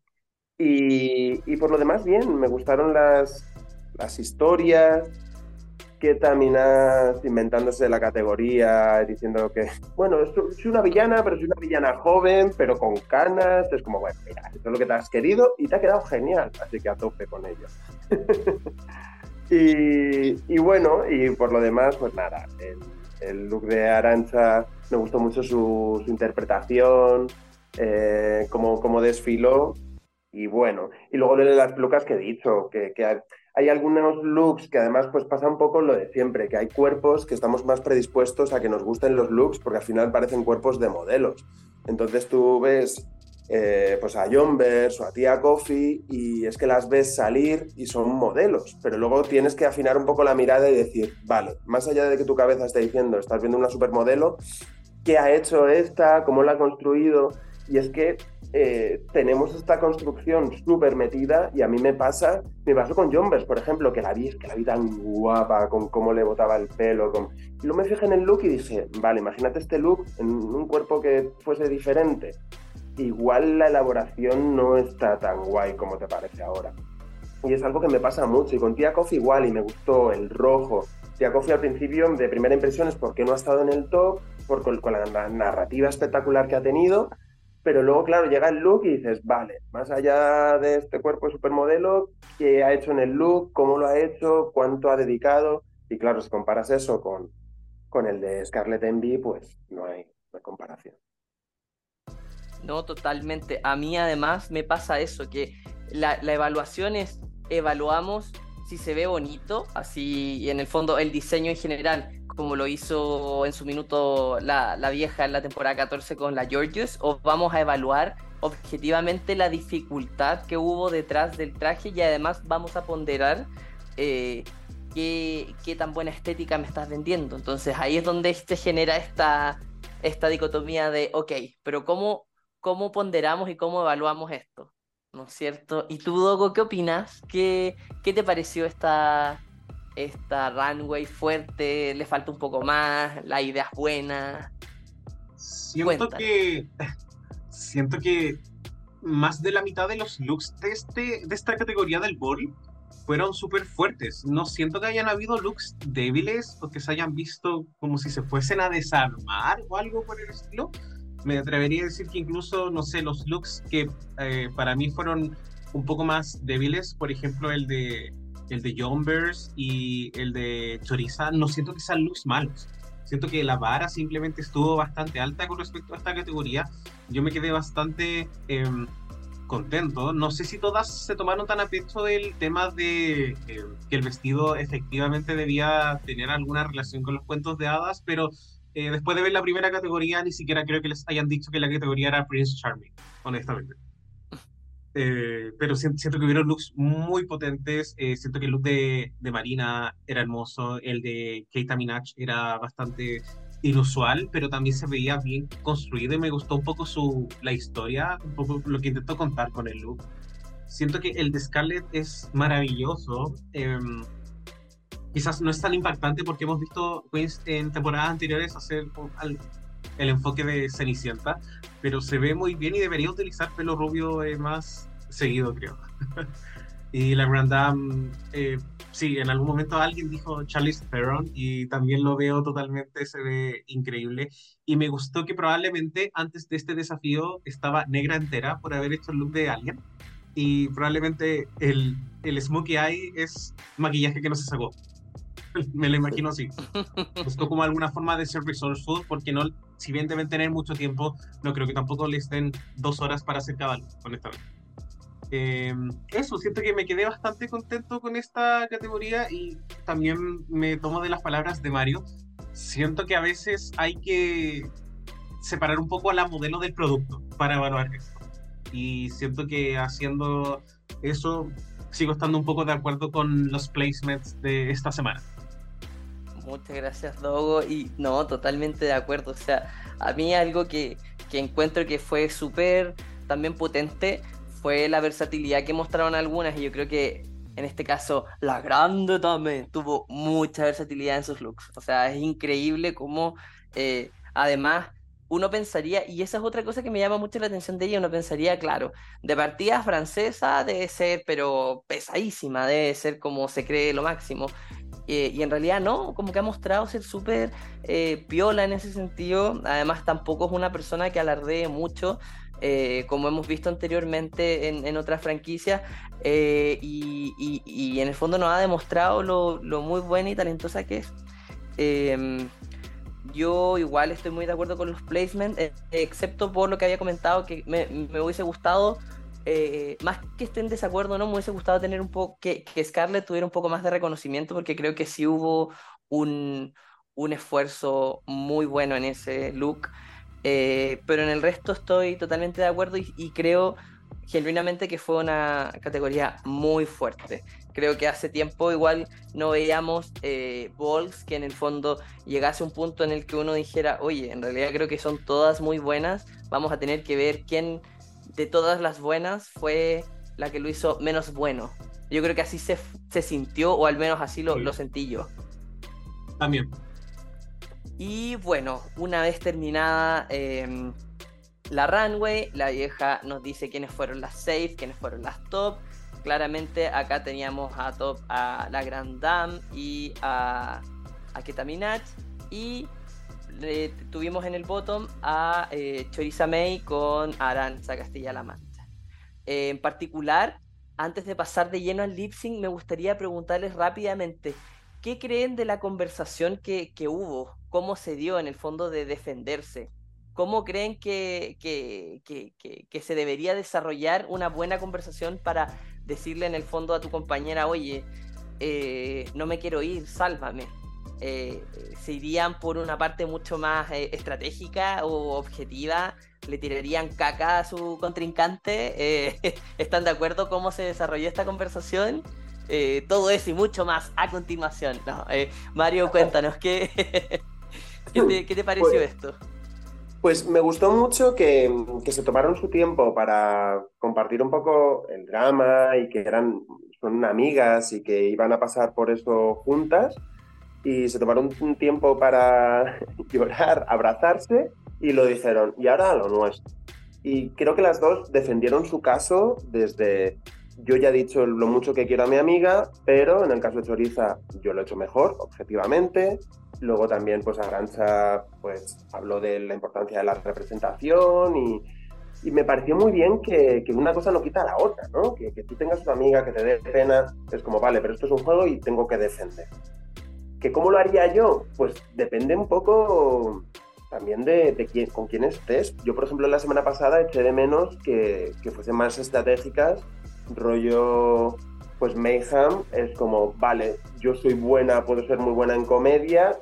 Y, y por lo demás, bien, me gustaron las, las historias. Que terminas inventándose la categoría, diciendo que, bueno, soy una villana, pero soy una villana joven, pero con canas. Es como, bueno, mira, esto es lo que te has querido y te ha quedado genial, así que a tope con ello. Y, y, bueno, y por lo demás, pues nada, el, look de Arancha me gustó mucho su, su interpretación, eh, cómo, cómo, desfiló, y bueno, y luego de las pelucas que he dicho, que, que hay, algunos looks que además pues pasa un poco lo de siempre, que hay cuerpos que estamos más predispuestos a que nos gusten los looks porque al final parecen cuerpos de modelos. Entonces tú ves eh, pues a Jombers o a Tía Coffee y es que las ves salir y son modelos, pero luego tienes que afinar un poco la mirada y decir, vale, más allá de que tu cabeza esté diciendo, estás viendo una supermodelo, ¿qué ha hecho esta? ¿Cómo la ha construido? Y es que eh, tenemos esta construcción súper metida y a mí me pasa, me pasó con Jombers, por ejemplo, que la vi, que la vi tan guapa, con cómo le botaba el pelo, con... y luego me fijé en el look y dije, vale, imagínate este look en un cuerpo que fuese diferente igual la elaboración no está tan guay como te parece ahora. Y es algo que me pasa mucho. Y con Tia Coffee igual, y me gustó el rojo. Tia Coffee al principio, de primera impresión, es porque no ha estado en el top, por, con, la narrativa espectacular que ha tenido. Pero luego, claro, llega el look y dices, vale, más allá de este cuerpo de supermodelo, ¿qué ha hecho en el look? ¿Cómo lo ha hecho? ¿Cuánto ha dedicado? Y claro, si comparas eso con, con el de Scarlett Envy, pues no hay, no comparación. No, totalmente. A mí además me pasa eso, que la, la, evaluación es, evaluamos si se ve bonito, así, y en el fondo el diseño en general, como lo hizo en su minuto la, la vieja en la temporada 14 con la Georgios, o vamos a evaluar objetivamente la dificultad que hubo detrás del traje y además vamos a ponderar eh, qué, qué, tan buena estética me estás vendiendo. Entonces ahí es donde se genera esta, esta dicotomía de, ok, pero ¿cómo cómo ponderamos y cómo evaluamos esto, ¿no es cierto? ¿Y tú, Dogo, qué opinas? ¿Qué, qué te pareció esta, esta runway fuerte? ¿Le falta un poco más? ¿La idea es buena? Siento que. Siento que más de la mitad de los looks de, este, de esta categoría del body fueron súper fuertes. No siento que hayan habido looks débiles o que se hayan visto como si se fuesen a desarmar o algo por el estilo me atrevería a decir que incluso, no sé, los looks que eh, para mí fueron un poco más débiles, por ejemplo, el de el de Jombers y el de Choriza, no siento que sean looks malos. Siento que la vara simplemente estuvo bastante alta con respecto a esta categoría. Yo me quedé bastante eh, contento. No sé si todas se tomaron tan a pecho del tema de eh, que el vestido efectivamente debía tener alguna relación con los cuentos de hadas, pero eh, después de ver la primera categoría, ni siquiera creo que les hayan dicho que la categoría era Prince Charming, honestamente. Eh, pero siento, que hubieron looks muy potentes. Eh, siento que el look de, de, Marina era hermoso, el de Keita Minaj era bastante inusual, pero también se veía bien construido y me gustó un poco su, la historia, un poco lo que intentó contar con el look. Siento que el de Scarlett es maravilloso. Eh, quizás no es tan impactante porque hemos visto Queens en temporadas anteriores hacer el enfoque de Cenicienta, pero se ve muy bien y debería utilizar pelo rubio eh, más seguido, creo. y la Grand Dame, eh, sí, en algún momento alguien dijo Charlize Theron y también lo veo totalmente, se ve increíble. Y me gustó que probablemente antes de este desafío estaba negra entera por haber hecho el look de Alien. Y probablemente el, el smokey eye es maquillaje que no se sacó. me lo imagino así. Buscó como alguna forma de ser resourceful, porque no, si bien deben tener mucho tiempo, no creo que tampoco les den dos horas para hacer cada honestamente. Eh, eso, siento que me quedé bastante contento con esta categoría y también me tomo de las palabras de Mario. siento que a veces hay que separar un poco a la modelo del producto para evaluar esto. Y siento que haciendo eso sigo estando un poco de acuerdo con los placements de esta semana. Muchas gracias, Dogo. Y no, totalmente de acuerdo. O sea, a mí algo que, que encuentro que fue súper también potente fue la versatilidad que mostraron algunas. Y yo creo que en este caso, la grande también tuvo mucha versatilidad en sus looks. O sea, es increíble cómo, eh, además, uno pensaría, y esa es otra cosa que me llama mucho la atención de ella, uno pensaría, claro, de partida francesa debe ser, pero pesadísima, debe ser como se cree lo máximo. Eh, y en realidad no, como que ha mostrado ser súper eh, piola en ese sentido. Además, tampoco es una persona que alardee mucho, eh, como hemos visto anteriormente en, otras franquicias, y, en el fondo nos ha demostrado lo, lo muy buena y talentosa que es. Em, yo igual estoy muy de acuerdo con los placements, eh, excepto por lo que había comentado que me, hubiese gustado, eh, más que estén en desacuerdo, no me hubiese gustado tener un poco, que, que Scarlett tuviera un poco más de reconocimiento, porque creo que sí hubo un, un esfuerzo muy bueno en ese look. Eh, pero en el resto estoy totalmente de acuerdo y, y creo genuinamente que fue una categoría muy fuerte. Creo que hace tiempo igual no veíamos eh, Balls que en el fondo llegase a un punto en el que uno dijera, oye, en realidad creo que son todas muy buenas, vamos a tener que ver quién de todas las buenas fue la que lo hizo menos bueno. Yo creo que así se, se sintió, o al menos así lo, lo sentí yo. También. Y bueno, una vez terminada em, la runway, la vieja nos dice quiénes fueron las safe, quiénes fueron las top. Claramente acá teníamos a top a la Grand Dame y a, a Ketaminach. Y tuvimos en el bottom a eh, Choriza May con Aranza Castilla-La Mancha. en particular, antes de pasar de lleno al lip sync, me gustaría preguntarles rápidamente, ¿qué creen de la conversación que, que hubo? ¿Cómo se dio en el fondo de defenderse? ¿Cómo creen que, que, se debería desarrollar una buena conversación para decirle en el fondo a tu compañera, oye, eh, no me quiero ir, sálvame? Eh, ¿Se irían por una parte mucho más eh, estratégica o objetiva? ¿Le tirarían caca a su contrincante? ¿Están de acuerdo cómo se desarrolló esta conversación? todo eso y mucho más a continuación. Mario, cuéntanos, ¿qué, ¿qué, te, pareció pues esto? Pues me gustó mucho que, se tomaron su tiempo para compartir un poco el drama y que eran son amigas y que iban a pasar por eso juntas y se tomaron un tiempo para llorar, abrazarse y lo dijeron, y ahora lo nuestro. Y creo que las dos defendieron su caso desde yo ya he dicho lo mucho que quiero a mi amiga, pero en el caso de Choriza yo lo he hecho mejor, objetivamente. Luego también, pues Arancha, pues habló de la importancia de la representación y, me pareció muy bien que, una cosa no quita a la otra, ¿no? Que, tú tengas una amiga que te dé pena, es como, vale, pero esto es un juego y tengo que defender. ¿Que cómo lo haría yo? Pues depende un poco también de, con quién estés. Yo, por ejemplo, la semana pasada eché de menos que, que fuesen más estratégicas rollo, pues Mayhem es como, vale, yo soy buena, puedo ser muy buena en comedia,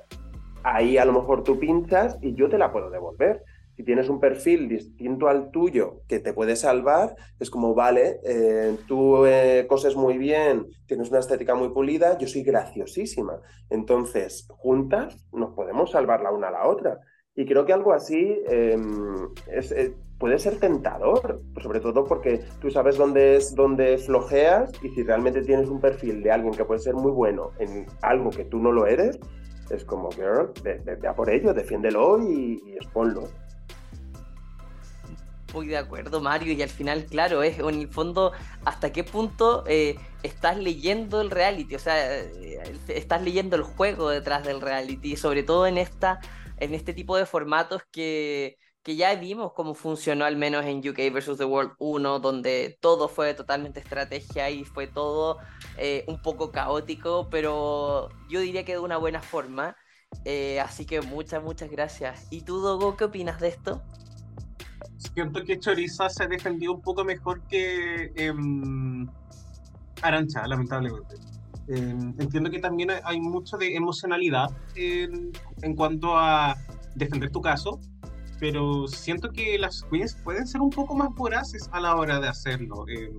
ahí a lo mejor tú pinchas y yo te la puedo devolver. Si tienes un perfil distinto al tuyo que te puede salvar, es como, vale, eh, tú eh, coses muy bien, tienes una estética muy pulida, yo soy graciosísima. Entonces, juntas nos podemos salvar la una a la otra. Y creo que algo así em, es, eh, puede ser tentador, sobre todo porque tú sabes dónde es dónde flojeas y si realmente tienes un perfil de alguien que puede ser muy bueno en algo que tú no lo eres, es como, girl, ve, a por ello, defiéndelo y, y exponlo. Muy de acuerdo, Mario, y al final, claro, es en el fondo hasta qué punto eh, estás leyendo el reality, o sea, eh, estás leyendo el juego detrás del reality, sobre todo en esta, en este tipo de formatos que, que ya vimos cómo funcionó al menos en UK vs. The World 1, donde todo fue totalmente estrategia y fue todo eh, un poco caótico, pero yo diría que de una buena forma. Así que muchas, muchas gracias. ¿Y tú, Dogo, qué opinas de esto? Siento que Choriza se defendió un poco mejor que eh, Arancha, lamentablemente. Eh, entiendo que también hay mucho de emocionalidad en, en cuanto a defender tu caso, pero siento que las queens pueden ser un poco más voraces a la hora de hacerlo. Eh,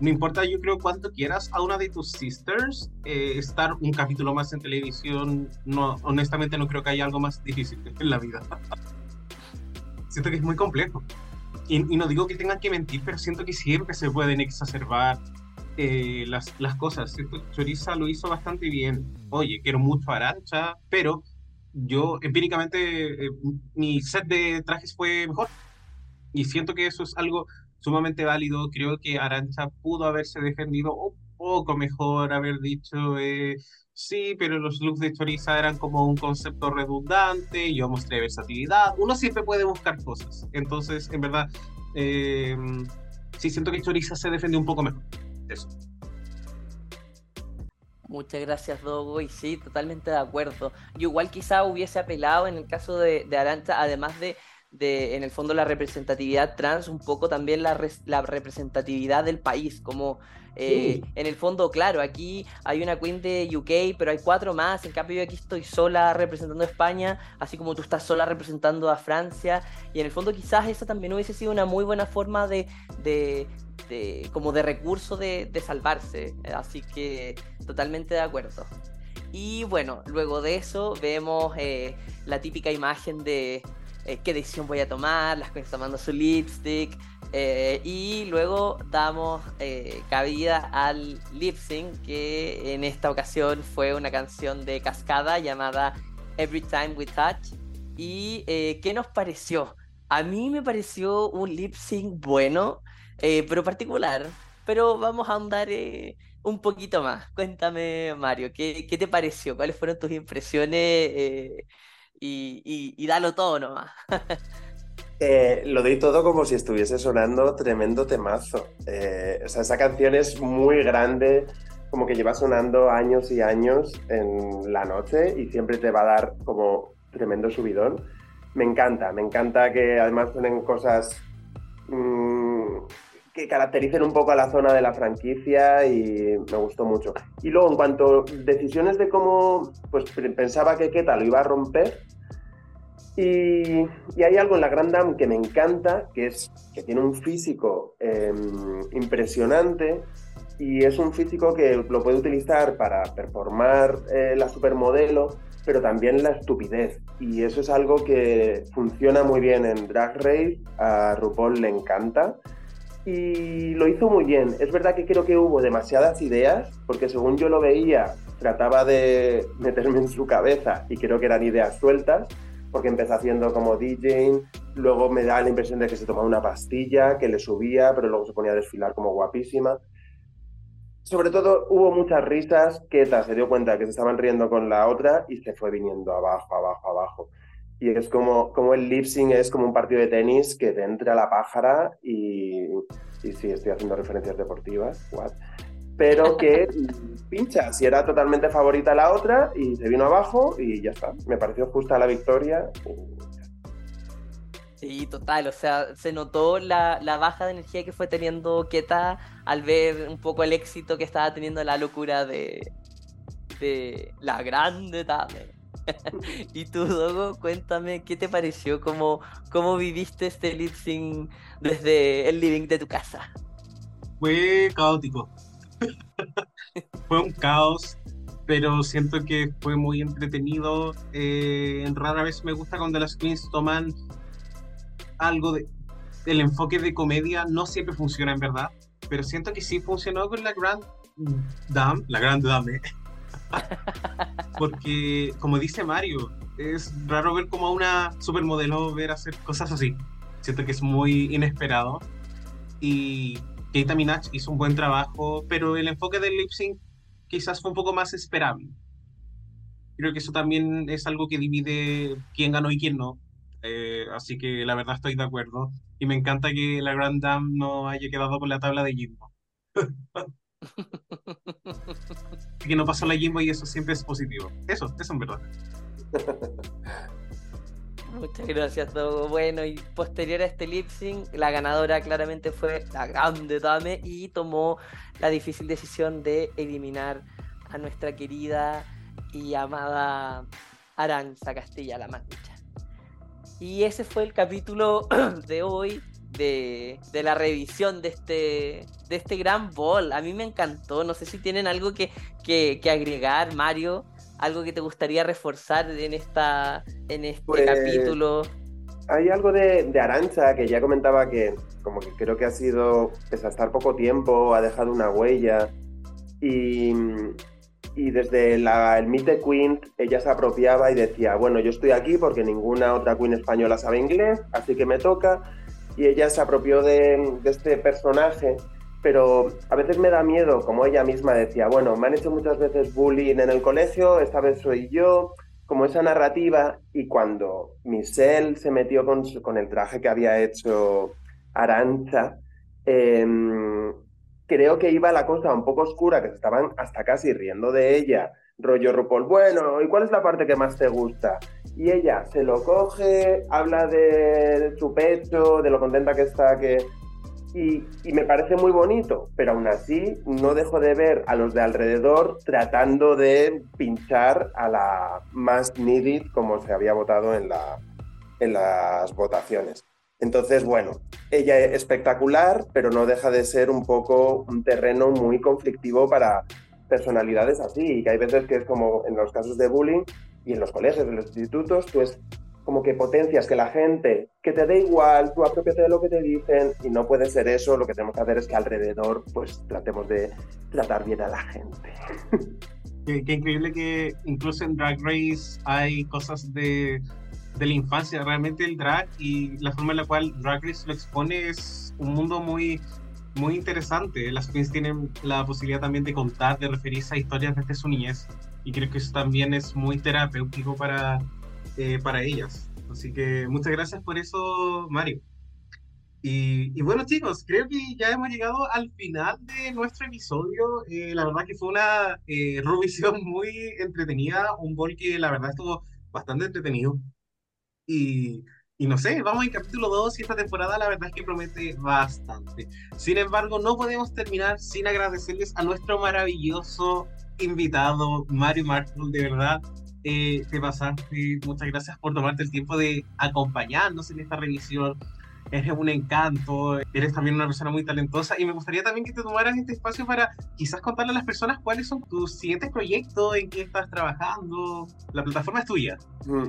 no importa, yo creo, cuánto quieras a una de tus sisters, eh, estar un capítulo más en televisión, no, honestamente no creo que haya algo más difícil en la vida. siento que es muy complejo. Y, y no digo que tengan que mentir, pero siento que siempre se pueden exacerbar eh, las, las cosas. Que Choriza lo hizo bastante bien. Oye, quiero mucho a Arancha, pero yo empíricamente eh, mi set de trajes fue mejor. Y siento que eso es algo sumamente válido. Creo que Arancha pudo haberse defendido un poco mejor, haber dicho, eh, sí, pero los looks de Choriza eran como un concepto redundante, yo mostré versatilidad. Uno siempre puede buscar cosas. Entonces, en verdad, eh, sí siento que Choriza se defendió un poco mejor. Eso. Muchas gracias, Dogo. Y sí, totalmente de acuerdo. Yo igual quizá hubiese apelado en el caso de, de Arancha, además de, de, en el fondo, la representatividad trans, un poco también la, res- la representatividad del país. Como eh, Sí. en el fondo, claro, aquí hay una queen de UK, pero hay cuatro más. En cambio, yo aquí estoy sola representando a España, así como tú estás sola representando a Francia. Y en el fondo, quizás esa también hubiese sido una muy buena forma de. de de- como de recurso de, de salvarse. Así que totalmente de acuerdo. Y bueno, luego de eso vemos eh, la típica imagen de eh, qué decisión voy a tomar, las queens tomando su lipstick. eh, y luego damos eh, cabida al lip sync, que en esta ocasión fue una canción de cascada llamada Every Time We Touch. ¿Y qué nos pareció? A mí me pareció un lip sync bueno, pero particular. Pero vamos a ahondar eh, un poquito más. Cuéntame, Mario, ¿qué, qué te pareció? ¿Cuáles fueron tus impresiones? Y, y, y dalo todo nomás. Eh, lo doy todo como si estuviese sonando tremendo temazo. Eh, o sea, esa canción es muy grande, como que lleva sonando años y años en la noche y siempre te va a dar como tremendo subidón. Me encanta, me encanta que además suenen cosas mm, que caractericen un poco a la zona de la franquicia y me gustó mucho. Y luego, en cuanto a decisiones de cómo, pues pensaba que Keta lo iba a romper, y, y hay algo en la Grand Dame que me encanta, que es que tiene un físico eh, impresionante y es un físico que lo puede utilizar para performar eh, la supermodelo, pero también la estupidez. Y eso es algo que funciona muy bien en Drag Race, a RuPaul le encanta y lo hizo muy bien. Es verdad que creo que hubo demasiadas ideas, porque según yo lo veía, trataba de meterme en su cabeza y creo que eran ideas sueltas, porque empezó haciendo como DJing, luego me da la impresión de que se tomaba una pastilla, que le subía, pero luego se ponía a desfilar como guapísima. Sobre todo hubo muchas risas, Keta se dio cuenta que se estaban riendo con la otra y se fue viniendo abajo, abajo, abajo. Y es como, como el lip sync es como un partido de tenis que te entra la pájara y, y sí, estoy haciendo referencias deportivas, what? pero que pincha, si era totalmente favorita la otra y se vino abajo y ya está. Me pareció justa la victoria. Sí, total, o sea, se notó la, la baja de energía que fue teniendo Keta al ver un poco el éxito que estaba teniendo la locura de, de la grande Dame. y tú, Dogo, cuéntame qué te pareció, cómo, cómo viviste este lip sync desde el living de tu casa. Fue caótico. fue un caos, pero siento que fue muy entretenido. Eh, rara vez me gusta cuando las queens toman algo de... El enfoque de comedia no siempre funciona en verdad, pero siento que sí funcionó con la Grand Dame, la Grand Dame. Porque, como dice Mario, es raro ver como a una supermodelo ver hacer cosas así. Siento que es muy inesperado. Y Keita Minaj hizo un buen trabajo, pero el enfoque del lip sync quizás fue un poco más esperable. Creo que eso también es algo que divide quién ganó y quién no. Eh, así que la verdad estoy de acuerdo. Y me encanta que la Grand Dame no haya quedado con la tabla de Jimbo. que no pasó la Jimbo y eso siempre es positivo. Eso, eso en verdad. Muchas gracias, Dogo. Bueno, y posterior a este lip la ganadora claramente fue la grande Dame y tomó la difícil decisión de eliminar a nuestra querida y amada Aranza Castilla-La Mancha. Y ese fue el capítulo de hoy de, de, la revisión de este, de este gran ball. A mí me encantó. No sé si tienen algo que, que, que agregar, Mario. Algo que te gustaría reforzar en, esta, en este Pues, capítulo. Hay algo de, de Arancha que ya comentaba que como que creo que ha sido, pese a estar poco tiempo, ha dejado una huella. Y, y desde la, el Meet the Queen ella se apropiaba y decía, bueno, yo estoy aquí porque ninguna otra Queen española sabe inglés, así que me toca. Y ella se apropió de, este personaje, pero a veces me da miedo, como ella misma decía, bueno, me han hecho muchas veces bullying en el colegio, esta vez soy yo, como esa narrativa. Y cuando Michelle se metió con el traje que había hecho Arancha, em, creo que iba la cosa un poco oscura, que se estaban hasta casi riendo de ella, rollo RuPaul, bueno, ¿y cuál es la parte que más te gusta? Y ella se lo coge, habla de su pecho, de lo contenta que está, que... Y, me parece muy bonito, pero aún así no dejo de ver a los de alrededor tratando de pinchar a la más needed como se había votado en, la, en las votaciones. Entonces, bueno, ella es espectacular, pero no deja de ser un poco un terreno muy conflictivo para personalidades así, y que hay veces que es como en los casos de bullying y en los colegios, en los institutos, pues como que potencias que la gente, que te dé igual, tú apropiate de lo que te dicen, y no puede ser eso, lo que tenemos que hacer es que alrededor pues tratemos de tratar bien a la gente. Qué, qué increíble que incluso en Drag Race hay cosas de, de la infancia. Realmente el drag y la forma en la cual Drag Race lo expone es un mundo muy, muy interesante. Las queens tienen la posibilidad también de contar, de referirse a historias desde su niñez. Y creo que eso también es muy terapéutico para, eh, para ellas. Así que muchas gracias por eso, Mario. Y, y bueno, chicos, creo que ya hemos llegado al final de nuestro episodio. Eh, la verdad que fue una eh, revisión muy entretenida, un bol que la verdad estuvo bastante entretenido. Y, y no sé, vamos en capítulo 2 y esta temporada la verdad es que promete bastante. Sin embargo, no podemos terminar sin agradecerles a nuestro maravilloso invitado, Mario Markle, de verdad. Eh, te pasaste, muchas gracias por tomarte el tiempo de acompañarnos en esta revisión eres un encanto, eres también una persona muy talentosa y me gustaría también que te tomaras este espacio para quizás contarle a las personas cuáles son tus siguientes proyectos, en qué estás trabajando. La plataforma es tuya. Mm.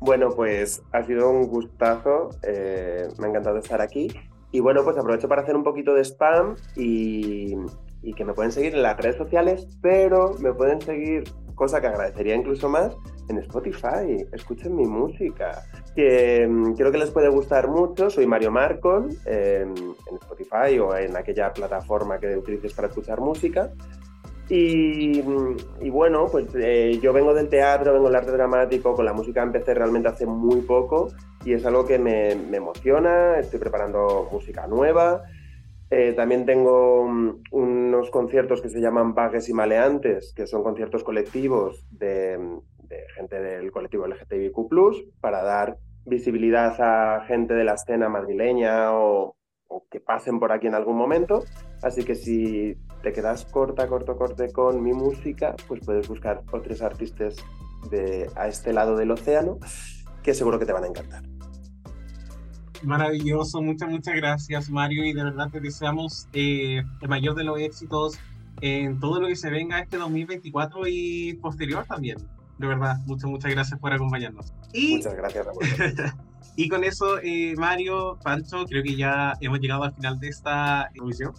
Bueno, pues ha sido un gustazo, eh, me ha encantado estar aquí. Y bueno, pues aprovecho para hacer un poquito de spam y, que me pueden seguir en las redes sociales, pero me pueden seguir, cosa que agradecería incluso más, en Spotify. Escuchen mi música, que mm, creo que les puede gustar mucho. Soy Mario Marcon eh, en Spotify o en aquella plataforma que utilices para escuchar música. Y, bueno, pues eh, yo vengo del teatro, vengo del arte dramático, con la música empecé realmente hace muy poco y es algo que me, emociona, estoy preparando música nueva. Eh, también tengo um, unos conciertos que se llaman Vagues y Maleantes, que son conciertos colectivos de, de gente del colectivo LGTBIQ, para dar visibilidad a gente de la escena madrileña o, o que pasen por aquí en algún momento. Así que si te quedas corta, corto, corte con mi música, pues puedes buscar otros artistas de a este lado del océano que seguro que te van a encantar. Maravilloso, muchas, muchas gracias Mario y de verdad te deseamos eh, el mayor de los éxitos en todo lo que se venga este 2024 y posterior también. De verdad, muchas, muchas gracias por acompañarnos. Y Muchas gracias, Raúl. Y con eso, eh, Mario, Pancho, creo que ya hemos llegado al final de esta emisión.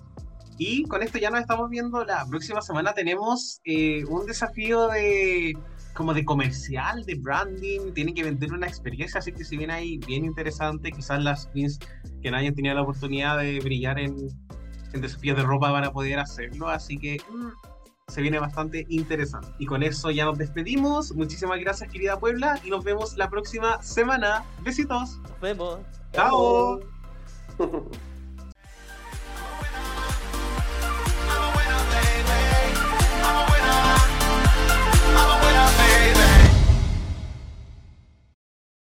Y con esto ya nos estamos viendo. La próxima semana tenemos eh, un desafío de como de comercial, de branding. Tienen que vender una experiencia, así que si viene ahí bien interesante, quizás las que no hayan tenido la oportunidad de brillar en, en desafíos de ropa van a poder hacerlo. Así que mm, se viene bastante interesante. Y con eso ya nos despedimos. Muchísimas gracias, querida Puebla, y nos vemos la próxima semana. Besitos. Nos vemos. Chao. Chao.